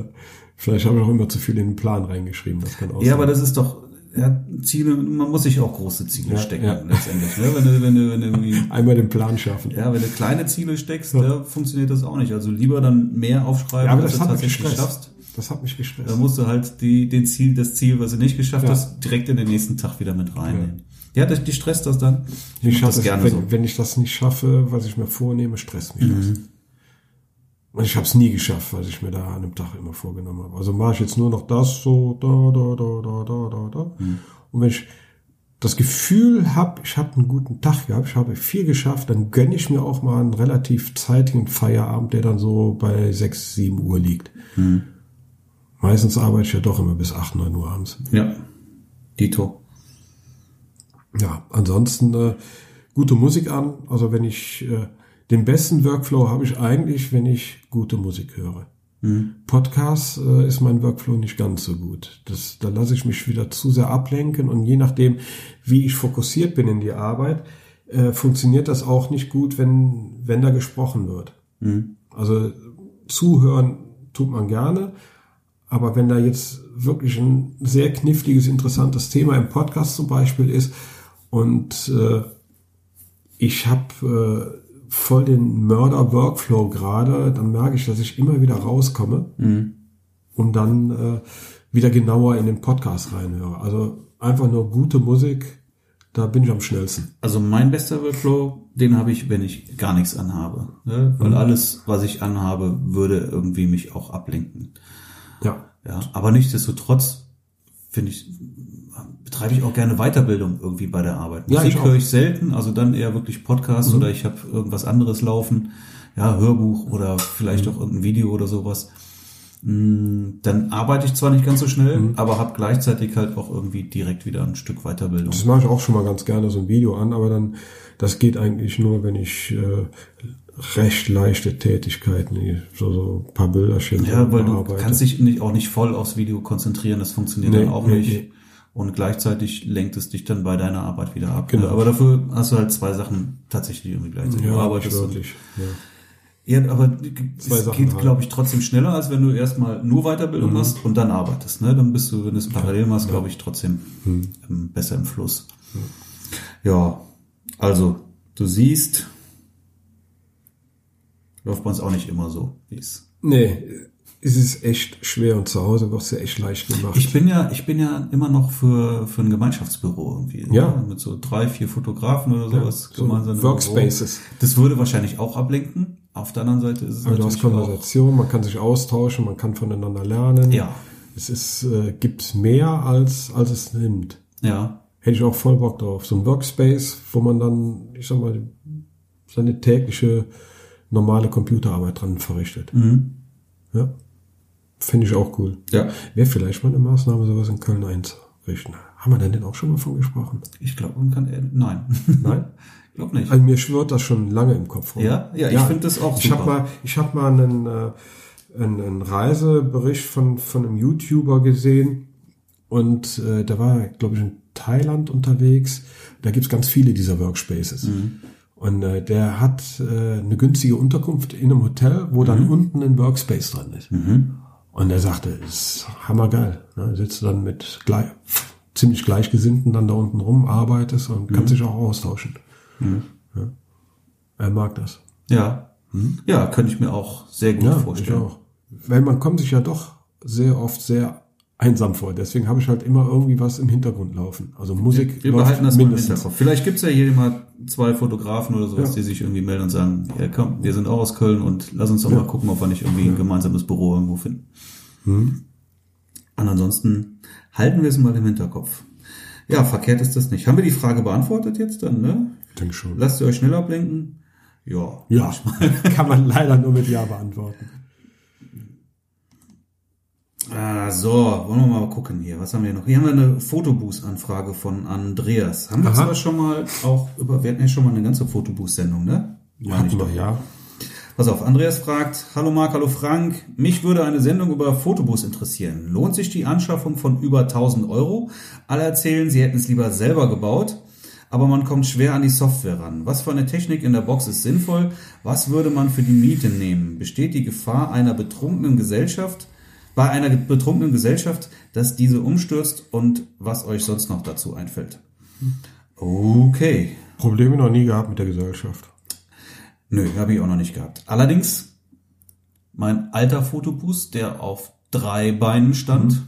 Vielleicht habe ich auch immer zu viel in den Plan reingeschrieben. Das kann auch Ja, sein. aber das ist doch, ja, Ziele, man muss sich auch große Ziele Ja, stecken, ja. letztendlich. Ne? Wenn du, wenn du, wenn du irgendwie Einmal den Plan schaffen. Ja, wenn du kleine Ziele steckst, da funktioniert das auch nicht. Also lieber dann mehr aufschreiben, Ja, aber als das du tatsächlich gestresst. schaffst. Das hat mich gestresst. Da musst du halt die, den Ziel, das Ziel, was du nicht geschafft Ja. hast, direkt in den nächsten Tag wieder mit reinnehmen. Ja, das, die stresst das dann. Ich mach schaffe es, gerne wenn, so. wenn ich das nicht schaffe, was ich mir vornehme, stresst mich Mhm. das. Und ich habe es nie geschafft, was ich mir da an einem Tag immer vorgenommen habe. Also mache ich jetzt nur noch das so, da, da, da, da, da, da, da. Mhm. Und wenn ich das Gefühl habe, ich habe einen guten Tag gehabt, ich habe viel geschafft, dann gönne ich mir auch mal einen relativ zeitigen Feierabend, der dann so bei 6, 7 Uhr liegt. Mhm. Meistens arbeite ich ja doch immer bis 8, 9 Uhr abends. Ja. Dito. Ja, ansonsten äh, gute Musik an. Also wenn ich äh, den besten Workflow habe ich eigentlich, wenn ich gute Musik höre. Podcast äh, ist mein Workflow nicht ganz so gut. Das, da lasse ich mich wieder zu sehr ablenken und je nachdem, wie ich fokussiert bin in die Arbeit, äh, funktioniert das auch nicht gut, wenn, wenn da gesprochen wird. Also zuhören tut man gerne, aber wenn da jetzt wirklich ein sehr kniffliges, interessantes Thema im Podcast zum Beispiel ist und äh, ich habe äh, voll den Mörder-Workflow gerade, dann merke ich, dass ich immer wieder rauskomme und dann äh, wieder genauer in den Podcast reinhöre. Also einfach nur gute Musik, da bin ich am schnellsten. Also mein bester Workflow, den habe ich, wenn ich gar nichts anhabe. Ne? Weil alles, was ich anhabe, würde irgendwie mich auch ablenken. Ja. Ja, aber nichtsdestotrotz finde ich, betreibe ich auch gerne Weiterbildung irgendwie bei der Arbeit. Ja, Musik ich höre ich selten, also dann eher wirklich Podcast oder ich habe irgendwas anderes laufen, ja, Hörbuch oder vielleicht auch irgendein Video oder sowas. Mm, Dann arbeite ich zwar nicht ganz so schnell, aber habe gleichzeitig halt auch irgendwie direkt wieder ein Stück Weiterbildung. Das mache ich auch schon mal ganz gerne so ein Video an, aber dann, das geht eigentlich nur, wenn ich äh, recht leichte Tätigkeiten, so, so ein paar Bilderchen Ja, weil du bearbeite. kannst dich nicht, auch nicht voll aufs Video konzentrieren, das funktioniert Nee, dann auch nee, nicht. nee. Und gleichzeitig lenkt es dich dann bei deiner Arbeit wieder ab. Genau. Aber dafür hast du halt zwei Sachen tatsächlich irgendwie gleichzeitig. ja, arbeitest wirklich. Ja. Ja, aber Zwei es Sachen geht, halt. glaube ich, trotzdem schneller, als wenn du erstmal nur Weiterbildung Mhm. machst und dann arbeitest. Ne? Dann bist du, wenn du es parallel machst, glaube ich, trotzdem Mhm. besser im Fluss. Ja, also du siehst, läuft bei uns auch nicht immer so, wie es. Nee, es ist echt schwer und zu Hause wird es ja echt leicht gemacht. Ich bin ja, ich bin ja immer noch für, für ein Gemeinschaftsbüro irgendwie. Ja. Ne? Mit so drei, vier Fotografen oder sowas so gemeinsam. im Workspaces. Büro. Das würde wahrscheinlich auch ablenken. Auf der anderen Seite ist es Aber du hast natürlich Konversation, man kann sich austauschen, man kann voneinander lernen. Ja. Es ist, äh, gibt mehr als, als es nimmt. ja, Hätte ich auch voll Bock drauf. So ein Workspace, wo man dann, ich sag mal, seine tägliche normale Computerarbeit dran verrichtet. Mhm. Ja. Finde ich auch cool. ja. Wäre vielleicht mal eine Maßnahme, sowas in Köln einzurichten. Haben wir denn denn auch schon mal von gesprochen? Ich glaube, man kann, äh, nein. Nein? ich glaube nicht. Also mir schwirrt das schon lange im Kopf rum. Ja? Ja, ich finde das auch Ich habe super. mal, ich habe mal einen, äh, einen, einen Reisebericht von, von einem YouTuber gesehen und äh, da war, glaube ich, in Thailand unterwegs. Da gibt's ganz viele dieser Workspaces. Mhm. Und äh, der hat äh, eine günstige Unterkunft in einem Hotel, wo Mhm. dann unten ein Workspace drin ist. Und er sagte, ist hammergeil. Ne? Sitzt dann mit gleich, ziemlich Gleichgesinnten dann da unten rum, arbeitest und Mhm. kannst dich auch austauschen. Ja. Er mag das. Ja. Ja, könnte ich mir auch sehr gut Ja, ich vorstellen. auch. Weil man kommt sich ja doch sehr oft sehr einsam vor. Deswegen habe ich halt immer irgendwie was im Hintergrund laufen. Also Musik Wir behalten das mal im mindestens. Hinterkopf. Vielleicht gibt's ja hier mal zwei Fotografen oder sowas, Ja. die sich irgendwie melden und sagen, ja komm, wir sind auch aus Köln und lass uns doch mal gucken, ob wir nicht irgendwie ein gemeinsames Büro irgendwo finden. Hm. Und ansonsten halten wir es mal im Hinterkopf. Ja, verkehrt ist das nicht. Haben wir die Frage beantwortet jetzt dann, ne? Ich denke schon. Lasst ihr euch schneller ablenken? Ja. Ja, kann man leider nur mit Ja beantworten. Ah, so, wollen wir mal gucken hier. Was haben wir noch? Hier haben wir eine Fotoboost-Anfrage von Andreas. Haben wir Aha. zwar schon mal auch über, wir hatten ja schon mal eine ganze Fotoboost-Sendung, ne? Ich Hatten wir, doch. ja. Pass auf, Andreas fragt, hallo Marc, hallo Frank, mich würde eine Sendung über Fotobus interessieren. Lohnt sich die Anschaffung von über 1000 Euro? Alle erzählen, sie hätten es lieber selber gebaut, aber man kommt schwer an die Software ran. Was für eine Technik in der Box ist sinnvoll? Was würde man für die Miete nehmen? Besteht die Gefahr einer betrunkenen Gesellschaft, bei einer betrunkenen Gesellschaft, dass diese umstürzt und was euch sonst noch dazu einfällt? Okay. Probleme noch nie gehabt mit der Gesellschaft. Nö, habe ich auch noch nicht gehabt. Allerdings, mein alter Fotobus, der auf drei Beinen stand,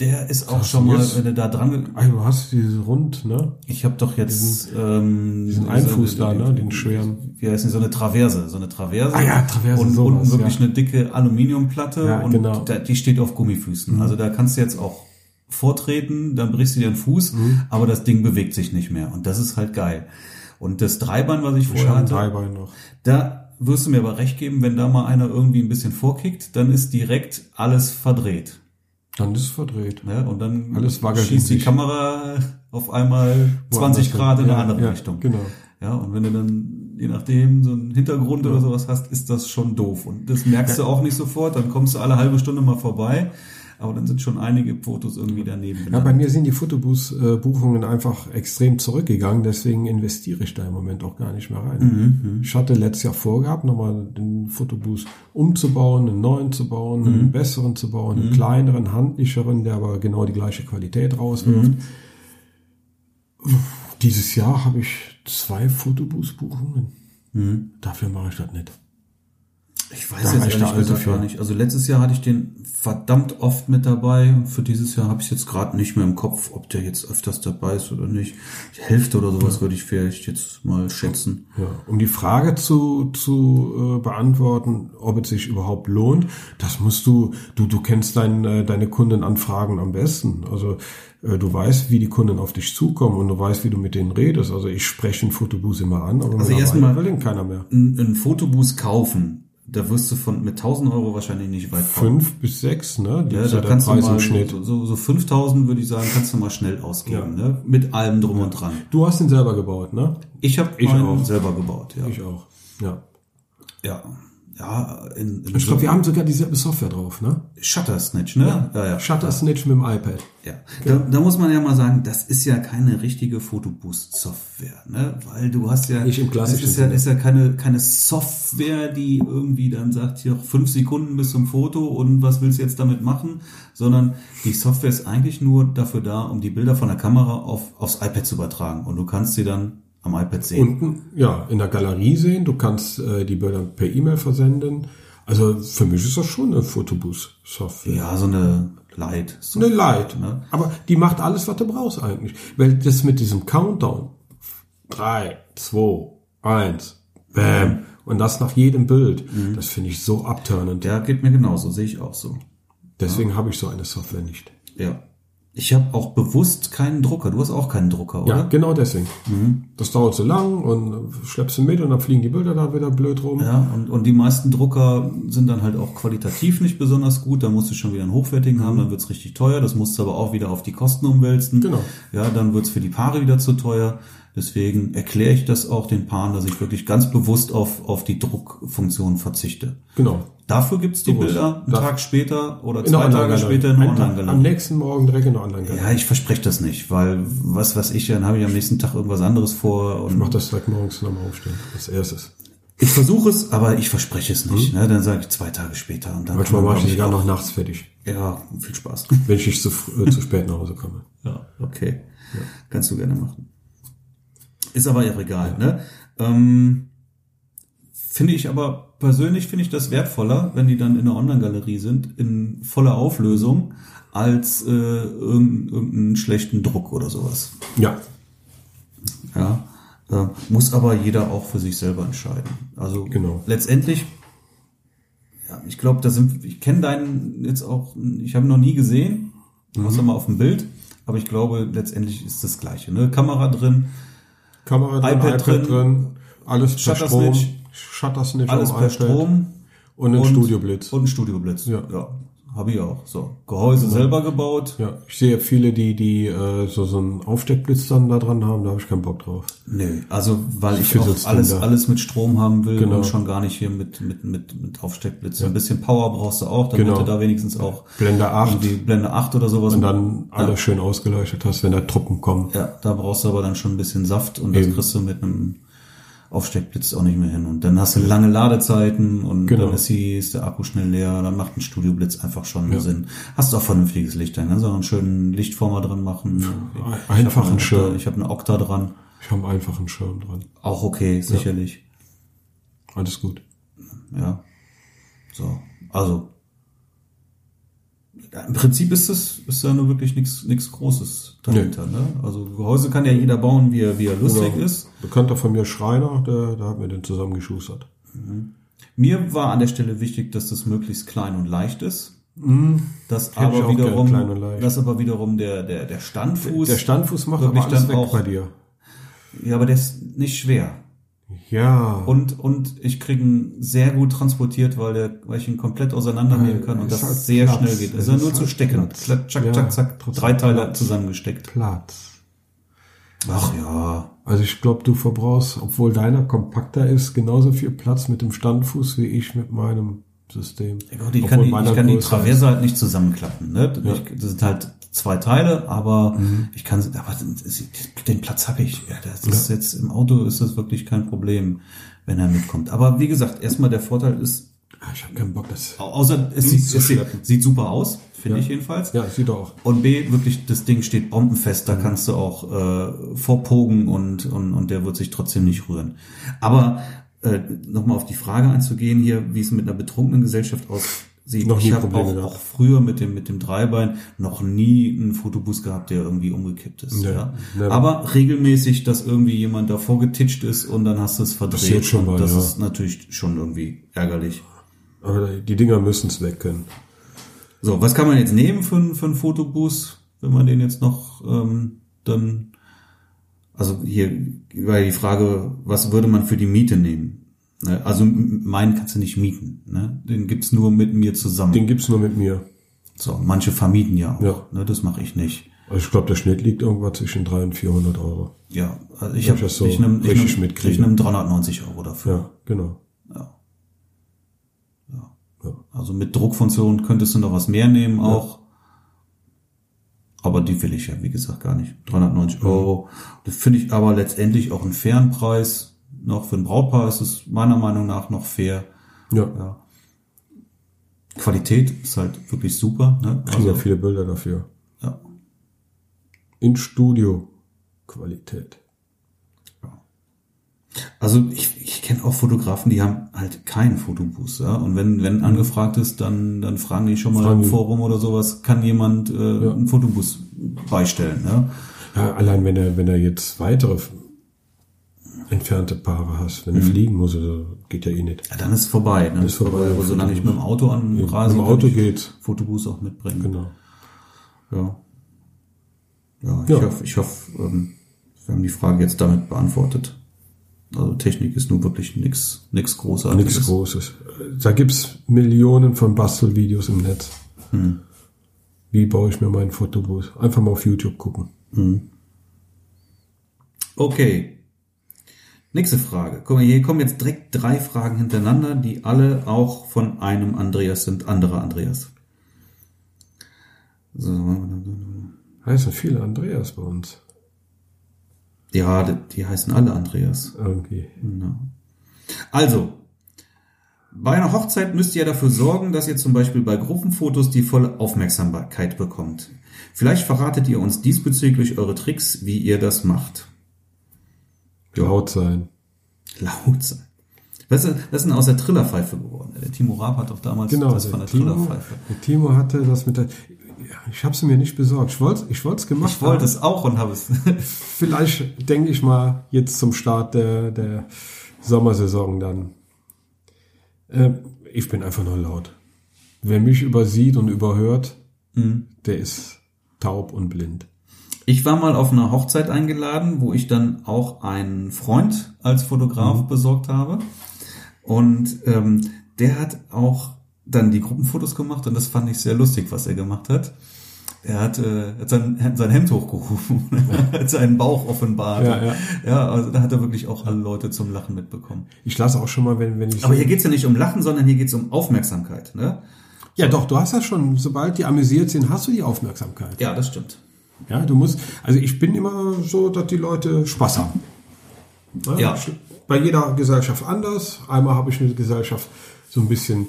der ist auch Hast schon mal, jetzt- wenn du da dran... Ah, du hast dieses Rund, ne? Ich habe doch jetzt ähm, diesen Einfuß da, ne? Den schweren. Wie heißt denn so eine Traverse? So eine Traverse. Ah ja, Traverse, Und sowas, unten wirklich ja. eine dicke Aluminiumplatte Ja, und genau. da, die steht auf Gummifüßen. Also da kannst du jetzt auch vortreten, dann brichst du dir den Fuß, Mhm. aber das Ding bewegt sich nicht mehr. Und das ist halt geil. Und das Dreibein, was ich Ich vorher hatte, Dreibein noch. da wirst du mir aber recht geben, wenn da mal einer irgendwie ein bisschen vorkickt, dann ist direkt alles verdreht. Dann ist es verdreht. Ne? Und dann Alles schießt die. Kamera auf einmal 20 Woanders Grad in eine Ja, andere ja, Richtung. Genau. Ja, und wenn du dann, je nachdem, so einen Hintergrund oder sowas hast, ist das schon doof. Und das merkst du auch nicht sofort, dann kommst du alle halbe Stunde mal vorbei, aber dann sind schon einige Fotos irgendwie daneben. Ja, bei mir sind die Fotobus-Buchungen einfach extrem zurückgegangen, deswegen investiere ich da im Moment auch gar nicht mehr rein. Ich hatte letztes Jahr vorgehabt, nochmal den Fotobus umzubauen, einen neuen zu bauen, einen besseren zu bauen, einen kleineren, handlicheren, der aber genau die gleiche Qualität rauswirft. Dieses Jahr habe ich zwei Fotobus-Buchungen. Dafür mache ich das nicht. Ich weiß da jetzt ehrlich gesagt gar nicht. Also letztes Jahr hatte ich den verdammt oft mit dabei und für dieses Jahr habe ich jetzt gerade nicht mehr im Kopf, ob der jetzt öfters dabei ist oder nicht. Die Hälfte oder sowas würde ich vielleicht jetzt mal schätzen. Ja, um die Frage zu, zu äh, beantworten, ob es sich überhaupt lohnt, das musst du, du, du kennst dein, äh, deine Kundenanfragen am besten. Also äh, du weißt, wie die Kunden auf dich zukommen und du weißt, wie du mit denen redest. Also ich spreche einen Fotobus immer an, aber Also erstmal- will den keiner mehr. Ein, ein Fotobus kaufen, da wirst du von mit 1000 Euro wahrscheinlich nicht weit kommen. Fünf bis sechs, ne? Ja, da ja kannst du Preis mal im Schnitt. so, so, so 5000 würde ich sagen, kannst du mal schnell ausgeben, ne? Mit allem drum und dran. Du hast den selber gebaut, ne? Ich habe Ich auch. selber gebaut, ja. Ich auch. Ja. ja. Ja, in, in Ich glaube, wir haben sogar dieselbe Software drauf, ne? Shutter Snitch, ne? Ja, ja. Shutter Snitch mit dem iPad. Ja, da, da muss man ja mal sagen, das ist ja keine richtige Fotoboost-Software, ne? Weil du hast ja, Nicht im klassischen das ist ja, Sinne. ist ja keine, keine Software, die irgendwie dann sagt, hier fünf Sekunden bis zum Foto und was willst du jetzt damit machen, sondern die Software ist eigentlich nur dafür da, um die Bilder von der Kamera auf, aufs iPad zu übertragen und du kannst sie dann am iPad sehen. unten ja in der Galerie sehen. Du kannst äh, die Bilder per E-Mail versenden. Also für mich ist das schon eine Fotobus-Software. ja, so eine Light. Eine Light. Ne? Aber die macht alles, was du brauchst eigentlich. Weil das mit diesem Countdown. Drei, zwei, eins, bam. Und das nach jedem Bild. Das finde ich so abturnend. Der geht mir genauso, sehe ich auch so. Deswegen habe ich so eine Software nicht. Ja. Ich habe auch bewusst keinen Drucker. Du hast auch keinen Drucker, oder? Ja, genau deswegen. Das dauert so lang und schleppst du mit und dann fliegen die Bilder da wieder blöd rum. Ja, und, und die meisten Drucker sind dann halt auch qualitativ nicht besonders gut. Da musst du schon wieder einen hochwertigen haben, dann wird's richtig teuer. Das musst du aber auch wieder auf die Kosten umwälzen. Genau. Ja, dann wird's für die Paare wieder zu teuer. Deswegen erkläre ich das auch den Paaren, dass ich wirklich ganz bewusst auf, auf die Druckfunktion verzichte. Genau. Dafür gibt's die Bewusst. Bilder einen Tag später oder zwei Tage Online-Galerie. später in Tag- Am Online-Galerie. nächsten Morgen direkt in der Online-Galerie. Ja, ich verspreche das nicht, weil was weiß ich, dann habe ich am nächsten Tag irgendwas anderes vor. Und Ich mache das direkt morgens nochmal aufstehen. Als erstes. Ich versuche es, aber ich verspreche es nicht. Ne? Dann sage ich zwei Tage später. Und dann Manchmal mache ich sogar auch- noch nachts fertig. Ja, viel Spaß. Wenn ich nicht zu, äh, zu spät nach Hause komme. Ja, okay. Kannst du gerne machen. Ist aber ja egal. Ne? Ähm, finde ich aber persönlich finde ich das wertvoller, wenn die dann in der Online-Galerie sind, in voller Auflösung, als äh, irgendeinen, schlechten Druck oder sowas. Ja. Ja, äh, muss aber jeder auch für sich selber entscheiden. Also Genau. letztendlich, ja, ich glaube, da sind, ich kenne deinen jetzt auch, ich habe ihn noch nie gesehen, außer mal auf dem Bild, aber ich glaube, letztendlich ist das Gleiche. Ne? Kamera drin, Kamera drin, iPad iPad, drin, drin, alles per Strom, Snitch, Shutter Snitch alles per Strom und ein Studioblitz. und ein Studioblitz. Ja. ja. habe ich auch. So, Gehäuse selber gebaut. Ja, ich sehe viele, die, die äh, so, so einen Aufsteckblitz dann da dran haben, da habe ich keinen Bock drauf. Nee, also weil ich so auch alles, alles mit Strom haben will Genau. und schon gar nicht hier mit, mit, mit, mit Aufsteckblitz. Ein bisschen Power brauchst du auch, damit Genau. du da wenigstens auch Blende 8 irgendwie Blende 8 oder sowas. und dann alles schön ausgeleuchtet hast, wenn da Truppen kommen. Ja, da brauchst du aber dann schon ein bisschen Saft und das Eben. kriegst du mit einem Aufsteckblitz auch nicht mehr hin. Und dann hast du lange Ladezeiten und Genau. dann ist, die, ist der Akku schnell leer, dann macht ein Studioblitz einfach schon Sinn. Hast du auch vernünftiges Licht, dann kannst du auch einen schönen Lichtformer dran machen. Ich einfach hab einen eine Schirm. Okta- Ich habe eine Okta dran. Ich habe einfach einen Schirm dran. Auch okay, sicherlich. Alles gut. Ja. So. Also. ja, Im Prinzip ist es, ist ja nur wirklich nichts, nichts Großes dahinter, ne? Also Gehäuse kann ja jeder bauen, wie er, wie er lustig Genau. ist. Bekannter von mir Schreiner, der, der hat mir den zusammengeschustert. Mir war an der Stelle wichtig, dass das möglichst klein und leicht ist. Das Hätte ich aber wiederum, das aber wiederum der, der, der Standfuß. Der Standfuß macht aber alles dann weg auch- bei dir. ja, aber der ist nicht schwer. Ja. Und, und ich kriege ihn sehr gut transportiert, weil, der, weil ich ihn komplett auseinandernehmen kann und das halt sehr Platz. schnell geht. Es Also ist nur zu halt stecken. Platz. Klack, Zack, Ja, zack, zack. Drei Teile Platz. zusammengesteckt. Platz. Ach ja. Also ich glaube, du verbrauchst, obwohl deiner kompakter ist, genauso viel Platz mit dem Standfuß wie ich mit meinem System. Ja, ich kann, die, ich kann die größer Traverse halt nicht zusammenklappen. Ne? Ich, das sind halt zwei Teile, aber Mhm. ich kann, aber den Platz habe ich. Ja, das ist jetzt im Auto ist das wirklich kein Problem, wenn er mitkommt. Aber wie gesagt, erstmal der Vorteil ist. Ah, Ich habe keinen Bock, das. au- außer es, sieht, es sieht, sieht super aus, finde Ja. ich jedenfalls. Ja, sieht auch. Und B, wirklich, das Ding steht bombenfest, Mhm. da kannst du auch äh, vorpogen und, und, und der wird sich trotzdem nicht rühren. Aber äh, nochmal auf die Frage einzugehen hier, wie es mit einer betrunkenen Gesellschaft aussieht. Noch nie ich habe auch, auch früher mit dem, mit dem Dreibein noch nie einen Fotobus gehabt, der irgendwie umgekippt ist. Nee, ja. never. Aber regelmäßig, dass irgendwie jemand davor getitscht ist und dann hast du es verdreht. Passiert schon und mal, das ja. ist natürlich schon irgendwie ärgerlich. Aber die Dinger müssen es weg können. So, was kann man jetzt nehmen für, einen- für einen Fotobus, wenn man den jetzt noch ähm, dann, also hier war die Frage, was würde man für die Miete nehmen? Ne, Also meinen kannst du nicht mieten, ne? Den gibt's nur mit mir zusammen. Den gibt's nur mit mir. So, manche vermieten ja auch, Ja. ne? Das mache ich nicht. Also ich glaube, der Schnitt liegt irgendwo zwischen 300 und 400 Euro. Ja, also ich habe ich das so ich nehm, ich nehm, ich nehm 390 Euro dafür. Ja, genau. Also mit Druckfunktion könntest du noch was mehr nehmen auch. Aber die will ich ja, wie gesagt, gar nicht. 390 Euro. Das finde ich aber letztendlich auch einen fairen Preis. Noch für ein Brautpaar ist es meiner Meinung nach noch fair. Ja, Ja. Qualität ist halt wirklich super. Ne? kriegen ja Also, viele Bilder dafür. ja. In Studio Qualität. also ich, ich kenne auch Fotografen, die haben halt keinen Fotobus. Ja? Und wenn, wenn angefragt ist, dann, dann fragen die schon mal Fragen im. Forum oder sowas, kann jemand äh, einen Fotobus beistellen. Ja? Ja, allein wenn er, wenn er jetzt weitere entfernte Paare hast, wenn er fliegen muss, also geht ja eh nicht. Ja, dann ist es vorbei. Ne? Ist vorbei. Aber solange ich mit dem Auto anreise, Im kann Auto ich geht's. Fotobus auch mitbringen. Genau. Ja. Ja, ich Ja. hoffe, ich hoffe, ähm, wir haben die Frage jetzt damit beantwortet. Also Technik ist nun wirklich nichts nix Großartiges. Nichts Großes. Da gibt's Millionen von Bastelvideos im Netz. Wie baue ich mir meinen Fotobus? Einfach mal auf YouTube gucken. Okay. Nächste Frage. Guck mal, hier kommen jetzt direkt drei Fragen hintereinander, die alle auch von einem Andreas sind, anderer Andreas. So. Heißen viele Andreas bei uns. Ja, die, die heißen alle Andreas. Irgendwie. Also, bei einer Hochzeit müsst ihr dafür sorgen, dass ihr zum Beispiel bei Gruppenfotos die volle Aufmerksamkeit bekommt. Vielleicht verratet ihr uns diesbezüglich eure Tricks, wie ihr das macht. Laut sein. Laut sein. Was ist, das ist denn aus der Trillerpfeife geworden? Der Timo Raab hat doch damals Genau, das von der Timo, Trillerpfeife. der Timo hatte das mit der. Ja, ich habe es mir nicht besorgt. Ich wollte ich wollte es gemacht Ich wollte es auch und habe es. Vielleicht denke ich mal jetzt zum Start der, der Sommersaison dann. Ähm, ich bin einfach nur laut. Wer mich übersieht und überhört, Mhm. der ist taub und blind. Ich war mal auf einer Hochzeit eingeladen, wo ich dann auch einen Freund als Fotograf besorgt habe. Und ähm, der hat auch dann die Gruppenfotos gemacht und das fand ich sehr lustig, was er gemacht hat. Er hat, äh, hat sein, sein Hemd hochgerufen, hat seinen Bauch offenbart. Ja, ja. ja, also da hat er wirklich auch alle Leute zum Lachen mitbekommen. Ich lasse auch schon mal, wenn, wenn ich. Aber hier geht's ja nicht um Lachen, sondern hier geht's um Aufmerksamkeit. Ne? ja, doch, du hast das schon, sobald die amüsiert sind, hast du die Aufmerksamkeit. Ja, das stimmt. Ja, du musst, also ich bin immer so, dass die Leute Spaß haben. Ja. ich- Bei jeder Gesellschaft anders. Einmal habe ich eine Gesellschaft so ein bisschen,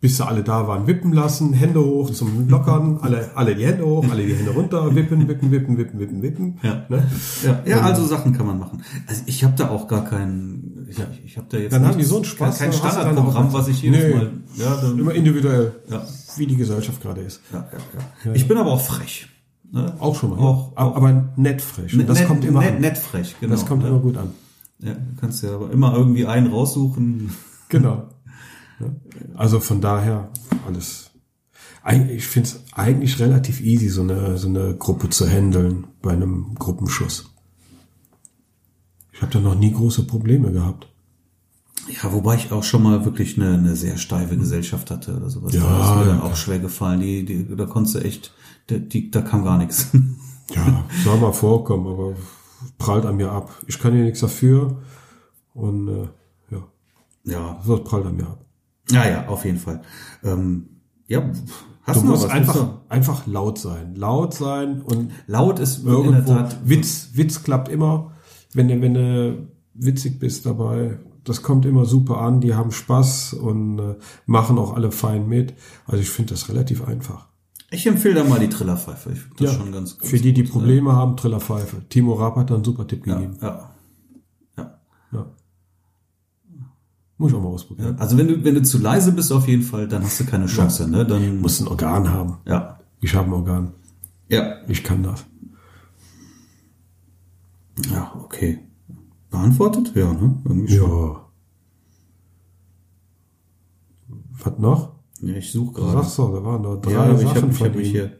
bis sie alle da waren, wippen lassen, Hände hoch zum Lockern, alle, alle die Hände hoch, alle die Hände runter, wippen, wippen, wippen, wippen, wippen, wippen. Ja. Ne? Ja, ja also Sachen kann man machen. Also ich habe da auch gar keinen, ich, ich habe da jetzt Dann haben nichts- die so einen Spaß, kein Standardprogramm, was ich jedes Nee. Mal, ja, dann, Immer individuell, Ja. wie die Gesellschaft gerade ist. ja, ja, ja. Ich bin aber auch frech. Ne? Auch schon mal. Auch- ja. aber nett frech. Und das kommt immer nett, an. nett frech, genau. Das kommt ja. immer gut an. Ja, du kannst ja aber immer irgendwie einen raussuchen. Genau. Also von daher alles. Ich finde es eigentlich relativ easy, so eine, so eine Gruppe zu handeln bei einem Gruppenschuss. Ich habe da noch nie große Probleme gehabt. Ja, wobei ich auch schon mal wirklich eine, eine sehr steife Gesellschaft hatte oder sowas. Ja, da ist mir dann auch schwer gefallen. Die, die, da konntest du echt, die, die, da kam gar nichts. Ja, soll mal vorkommen, aber prallt an mir ab. Ich kann hier nichts dafür und äh, ja, Ja, so prallt an mir ab. ja, ja, auf jeden Fall. Ähm, ja, hast Du du noch musst was? einfach, Willst einfach laut sein. Laut sein und du- laut ist in der irgendwo. Tat Witz, Witz klappt immer, wenn du, wenn du witzig bist dabei. Das kommt immer super an, die haben Spaß und äh, machen auch alle fein mit. Also ich finde das relativ einfach. Ich empfehle da mal die Trillerpfeife. Ich finde das schon ganz, ganz Für die, die gut, Probleme haben, Trillerpfeife. Timo Rapp hat da einen super Tipp Ja, gegeben. ja, ja. Ja. Muss ich auch mal ausprobieren. Also wenn du, wenn du zu leise bist auf jeden Fall, dann hast du keine Chance, ne? Dann, Muss ein Organ haben. ja. Ich habe ein Organ. Ja. Ich kann das. Ja, okay. Beantwortet? Ja, ne? Irgendwie schon. Ja. Was noch? Ja, ich suche Du gerade. sagst doch, da waren noch drei Ja, aber ich Sachen habe ich hab mich ihm. hier.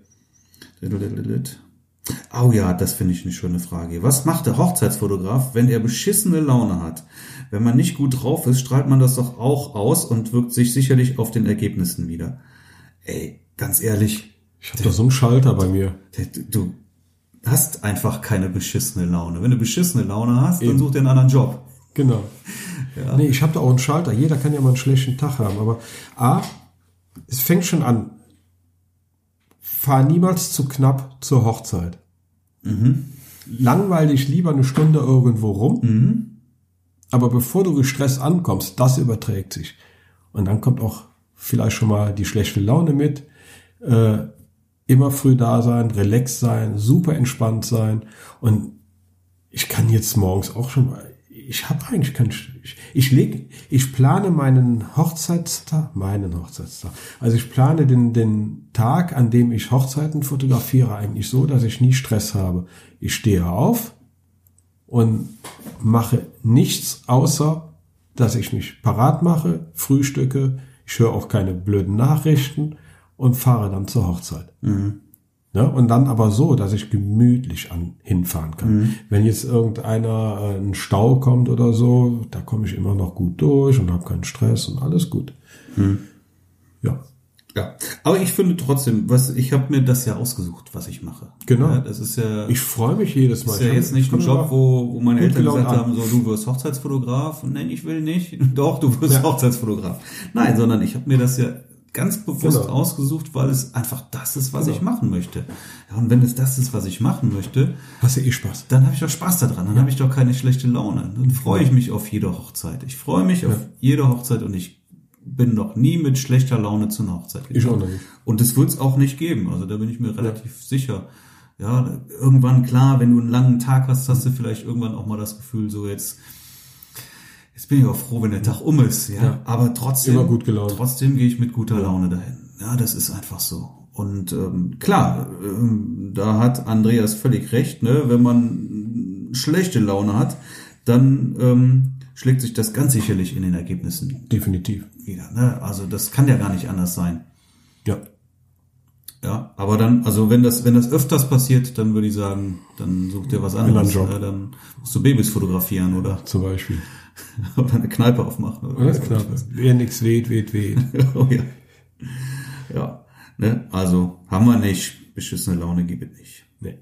Oh ja, das finde ich eine schöne Frage. Was macht der Hochzeitsfotograf, wenn er beschissene Laune hat? Wenn man nicht gut drauf ist, strahlt man das doch auch aus und wirkt sich sicherlich auf den Ergebnissen wieder. Ey, ganz ehrlich, Ich habe da so einen Schalter bei mir. du hast einfach keine beschissene Laune. Wenn du beschissene Laune hast, dann Eben. such dir einen anderen Job. Genau. Nee, ich habe da auch einen Schalter. Jeder kann ja mal einen schlechten Tag haben. Aber A, es fängt schon an. Fahr niemals zu knapp zur Hochzeit. Langweil dich lieber eine Stunde irgendwo rum. Aber bevor du gestresst ankommst, das überträgt sich. Und dann kommt auch vielleicht schon mal die schlechte Laune mit. Äh, immer früh da sein, relaxed sein, super entspannt sein. Und ich kann jetzt morgens auch schon mal, ich habe eigentlich keinen, ich, leg, ich plane meinen Hochzeitstag, meinen Hochzeitstag. Also ich plane den, den Tag, an dem ich Hochzeiten fotografiere, eigentlich so, dass ich nie Stress habe. Ich stehe auf und mache nichts außer, dass ich mich parat mache, frühstücke, ich höre auch keine blöden Nachrichten und fahre dann zur Hochzeit. Ne? Und dann aber so, dass ich gemütlich an, hinfahren kann. Wenn jetzt irgendeiner äh, ein Stau kommt oder so, da komme ich immer noch gut durch und habe keinen Stress und alles gut. Ja. Ja, aber ich finde trotzdem, was ich habe mir das ja ausgesucht, was ich mache. Genau. Ja, das ist ja Ich freue mich jedes Mal. ist ja jetzt nicht ich ein Job, wo, wo meine Eltern gesagt haben, so du wirst Hochzeitsfotograf. Nein, ich will nicht. Doch, du wirst Ja. Hochzeitsfotograf. Nein, sondern ich habe mir das ja ganz bewusst Genau. ausgesucht, weil es einfach das ist, was Genau. ich machen möchte. Ja, und wenn es das ist, was ich machen möchte, Hast du eh Spaß. dann habe ich doch Spaß daran. Dann habe ich doch keine schlechte Laune. Dann freue ich mich auf jede Hochzeit. Ich freue mich auf jede Hochzeit und ich bin noch nie mit schlechter Laune zu einer Hochzeit Ich auch gegangen. nicht. Und das wird es auch nicht geben. Also da bin ich mir relativ sicher. Ja, irgendwann klar, wenn du einen langen Tag hast, hast du vielleicht irgendwann auch mal das Gefühl, so jetzt, jetzt bin ich auch froh, wenn der Tag um ist. Ja, Ja. aber trotzdem, Immer gut gelaunt. trotzdem gehe ich mit guter Laune dahin. Ja, das ist einfach so. Und ähm, klar, ähm, da hat Andreas völlig recht. Ne? Wenn man schlechte Laune hat, dann ähm, schlägt sich das ganz sicherlich in den Ergebnissen Definitiv. wieder. Ne? Also das kann ja gar nicht anders sein. Ja. Ja, aber dann, also wenn das, wenn das öfters passiert, dann würde ich sagen, dann such dir was anderes. Ja, dann musst du Babys fotografieren oder, Zum Beispiel. oder eine Kneipe aufmachen. Oder, Oder? was. Klar. Wer nichts weht, weht, weht. oh, ja. Ja, ne? also haben wir nicht. Beschissene Laune gibt es nicht. Nee.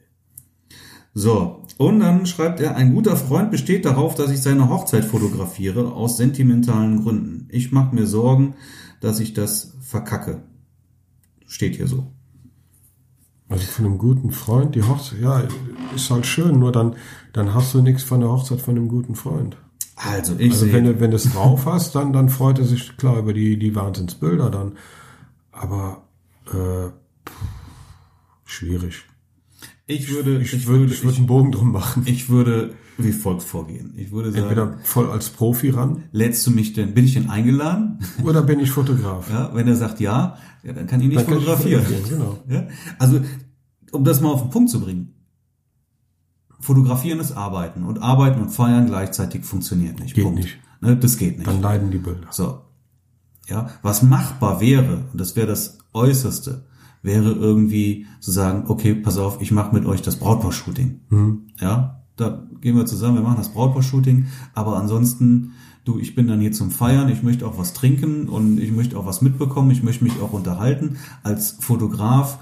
So, und dann schreibt er, ein guter Freund besteht darauf, dass ich seine Hochzeit fotografiere, aus sentimentalen Gründen. Ich mache mir Sorgen, dass ich das verkacke. Steht hier so. Also von einem guten Freund, die Hochzeit, ja, ist halt schön, nur dann, dann hast du nichts von der Hochzeit von einem guten Freund. Also ich Also wenn du, wenn du es drauf hast, dann, dann freut er sich klar über die, die Wahnsinnsbilder dann. Aber äh, schwierig. ich würde, Ich, ich, würde, ich würde einen Bogen drum machen. ich würde wie folgt vorgehen. Ich würde sagen, Entweder voll als Profi ran lädst du mich denn, bin ich denn eingeladen? oder bin ich Fotograf. Ja, wenn er sagt ja, ja dann kann ich nicht Dann fotografieren. fotografieren, genau. Ja? Also, um das mal auf den Punkt zu bringen. Fotografieren ist Arbeiten und Arbeiten und Feiern gleichzeitig funktioniert nicht. Geht Punkt. nicht. Ne, das geht nicht. Dann leiden die Bilder. So. Ja, was machbar wäre, und das wäre das Äußerste, wäre irgendwie zu sagen, okay, pass auf, ich mache mit euch das Brautpaar-Shooting. Ja, da gehen wir zusammen, wir machen das Brautpaar-Shooting, aber ansonsten, du, ich bin dann hier zum Feiern, ich möchte auch was trinken und ich möchte auch was mitbekommen, ich möchte mich auch unterhalten. Als Fotograf,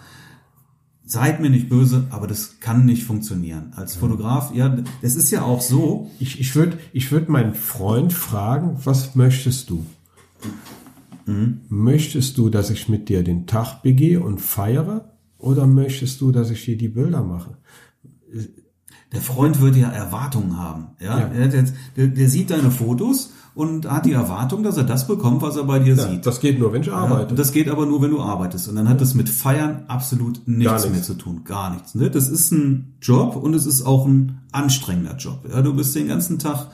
seid mir nicht böse, aber das kann nicht funktionieren. Als Fotograf, ja, das ist ja auch so, Ich, ich würde ich würd meinen Freund fragen, was möchtest du? Möchtest du, dass ich mit dir den Tag begehe und feiere? Oder möchtest du, dass ich dir die Bilder mache? Der Freund wird ja Erwartungen haben. Ja, Ja. Der, der, der sieht deine Fotos und hat die Erwartung, dass er das bekommt, was er bei dir Ja, sieht. das geht nur, wenn ich Ja, arbeite. das geht aber nur, wenn du arbeitest. Und dann hat das mit Feiern absolut nichts, nichts. mehr zu tun. Gar nichts. Ne? Das ist ein Job und es ist auch ein anstrengender Job. Ja, du bist den ganzen Tag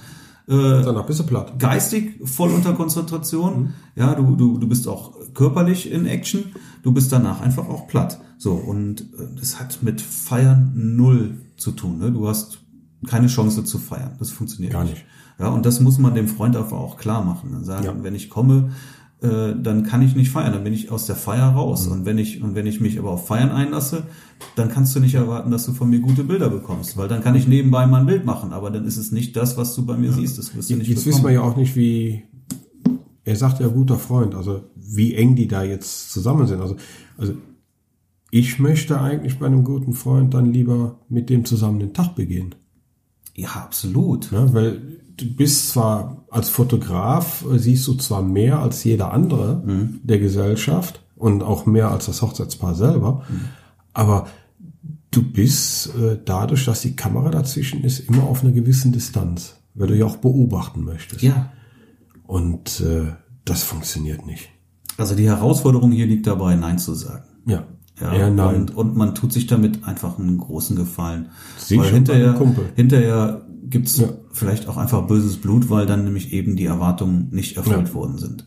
äh, Danach bist du platt. geistig voll unter Konzentration. Ja, du, du, du bist auch körperlich in Action. Du bist danach einfach auch platt. So, und äh, das hat mit Feiern null zu tun. Ne? Du hast keine Chance zu feiern. Das funktioniert Gar nicht. nicht. Ja, und das muss man dem Freund einfach auch klar machen. Dann sagen, Ja. wenn ich komme, äh, dann kann ich nicht feiern, dann bin ich aus der Feier raus. Mhm. Und wenn ich, und wenn ich mich aber auf Feiern einlasse, dann kannst du nicht erwarten, dass du von mir gute Bilder bekommst, weil dann kann ich nebenbei mal ein Bild machen, aber dann ist es nicht das, was du bei mir siehst. Das wirst du nicht Jetzt bekommen. wissen wir ja auch nicht, wie, er sagt ja guter Freund, also wie eng die da jetzt zusammen sind. Also, also ich möchte eigentlich bei einem guten Freund dann lieber mit dem zusammen den Tag begehen. Ja, absolut. Ne? Weil du bist zwar als Fotograf, äh, siehst du zwar mehr als jeder andere der Gesellschaft und auch mehr als das Hochzeitspaar selber, aber du bist äh, dadurch, dass die Kamera dazwischen ist, immer auf einer gewissen Distanz, weil du ja auch beobachten möchtest. Ja. Und äh, das funktioniert nicht. Also die Herausforderung hier liegt dabei, Nein zu sagen. Ja. Ja, Ja, nein. Und, und man tut sich damit einfach einen großen Gefallen. Sicher, weil hinterher, Kumpel. hinterher gibt's Ja. vielleicht auch einfach böses Blut, weil dann nämlich eben die Erwartungen nicht erfüllt Ja. worden sind.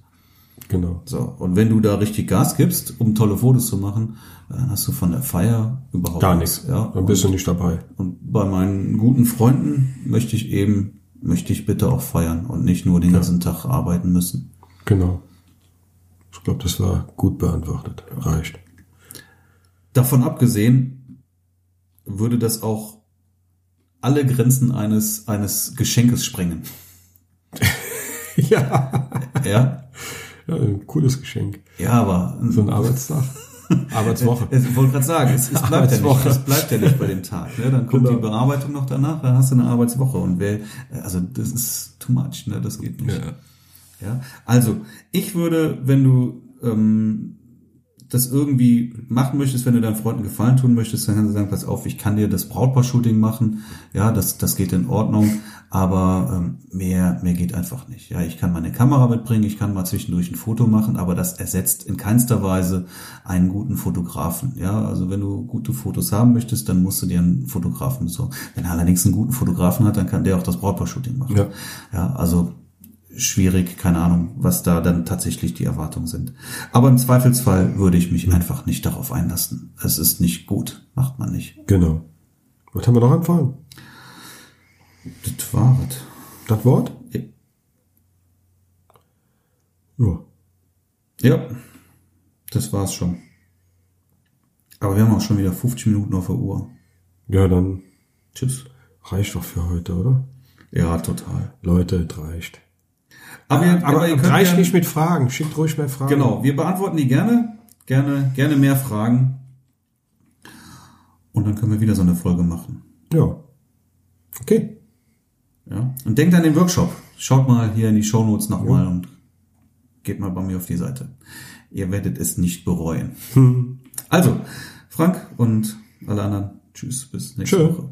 Genau. So, und wenn du da richtig Gas gibst, um tolle Fotos zu machen, dann hast du von der Feier überhaupt Gar nichts. Ja, Dann bist du nicht dabei. und bei meinen guten Freunden möchte ich eben, möchte ich bitte auch feiern und nicht nur den ganzen Tag arbeiten müssen. Genau. Ich glaube, das war gut beantwortet. Reicht. Davon abgesehen würde das auch alle Grenzen eines, eines Geschenkes sprengen. ja. Ja, ja. Ein cooles Geschenk. ja, aber So ein Arbeitstag. Arbeitswoche. Ich wollte gerade sagen, es, es, bleibt ja nicht, es bleibt ja nicht bei dem Tag. Ne? Dann kommt Genau. die Bearbeitung noch danach, dann hast du eine Arbeitswoche. Und wer, also das ist too much, ne? das geht nicht. Ja. Ja, also ich würde, wenn du ähm, das irgendwie machen möchtest, wenn du deinen Freunden Gefallen tun möchtest, dann kannst du sagen, pass auf, ich kann dir das Brautpaar-Shooting machen, ja, das, das geht in Ordnung, aber ähm, mehr, mehr geht einfach nicht. Ja, ich kann meine Kamera mitbringen, ich kann mal zwischendurch ein Foto machen, aber das ersetzt in keinster Weise einen guten Fotografen. Ja, also wenn du gute Fotos haben möchtest, dann musst du dir einen Fotografen besorgen. Wenn er allerdings einen guten Fotografen hat, dann kann der auch das Brautpaar-Shooting machen. Ja. ja also schwierig, keine Ahnung, was da dann tatsächlich die Erwartungen sind. Aber im Zweifelsfall würde ich mich einfach nicht darauf einlassen. Es ist nicht gut, macht man nicht. Genau. Was haben wir noch anfangen? Das es. Das Wort? Ja. Ja. Ja, das war's schon. Aber wir haben auch schon wieder 50 Minuten auf der Uhr. Ja, dann Tschüss. reicht doch für heute, oder? Ja, total. Leute, es reicht. Aber, ihr- Aber, ihr könnt reicht ja- nicht mit Fragen. Schickt ruhig mehr Fragen. Genau, wir beantworten die gerne. Gerne, gerne mehr Fragen. Und dann können wir wieder so eine Folge machen. Ja. Okay. Ja? Und denkt an den Workshop. Schaut mal hier in die Shownotes nochmal und geht mal bei mir auf die Seite. Ihr werdet es nicht bereuen. Also, Frank und alle anderen, tschüss, bis nächste Tschö. Woche.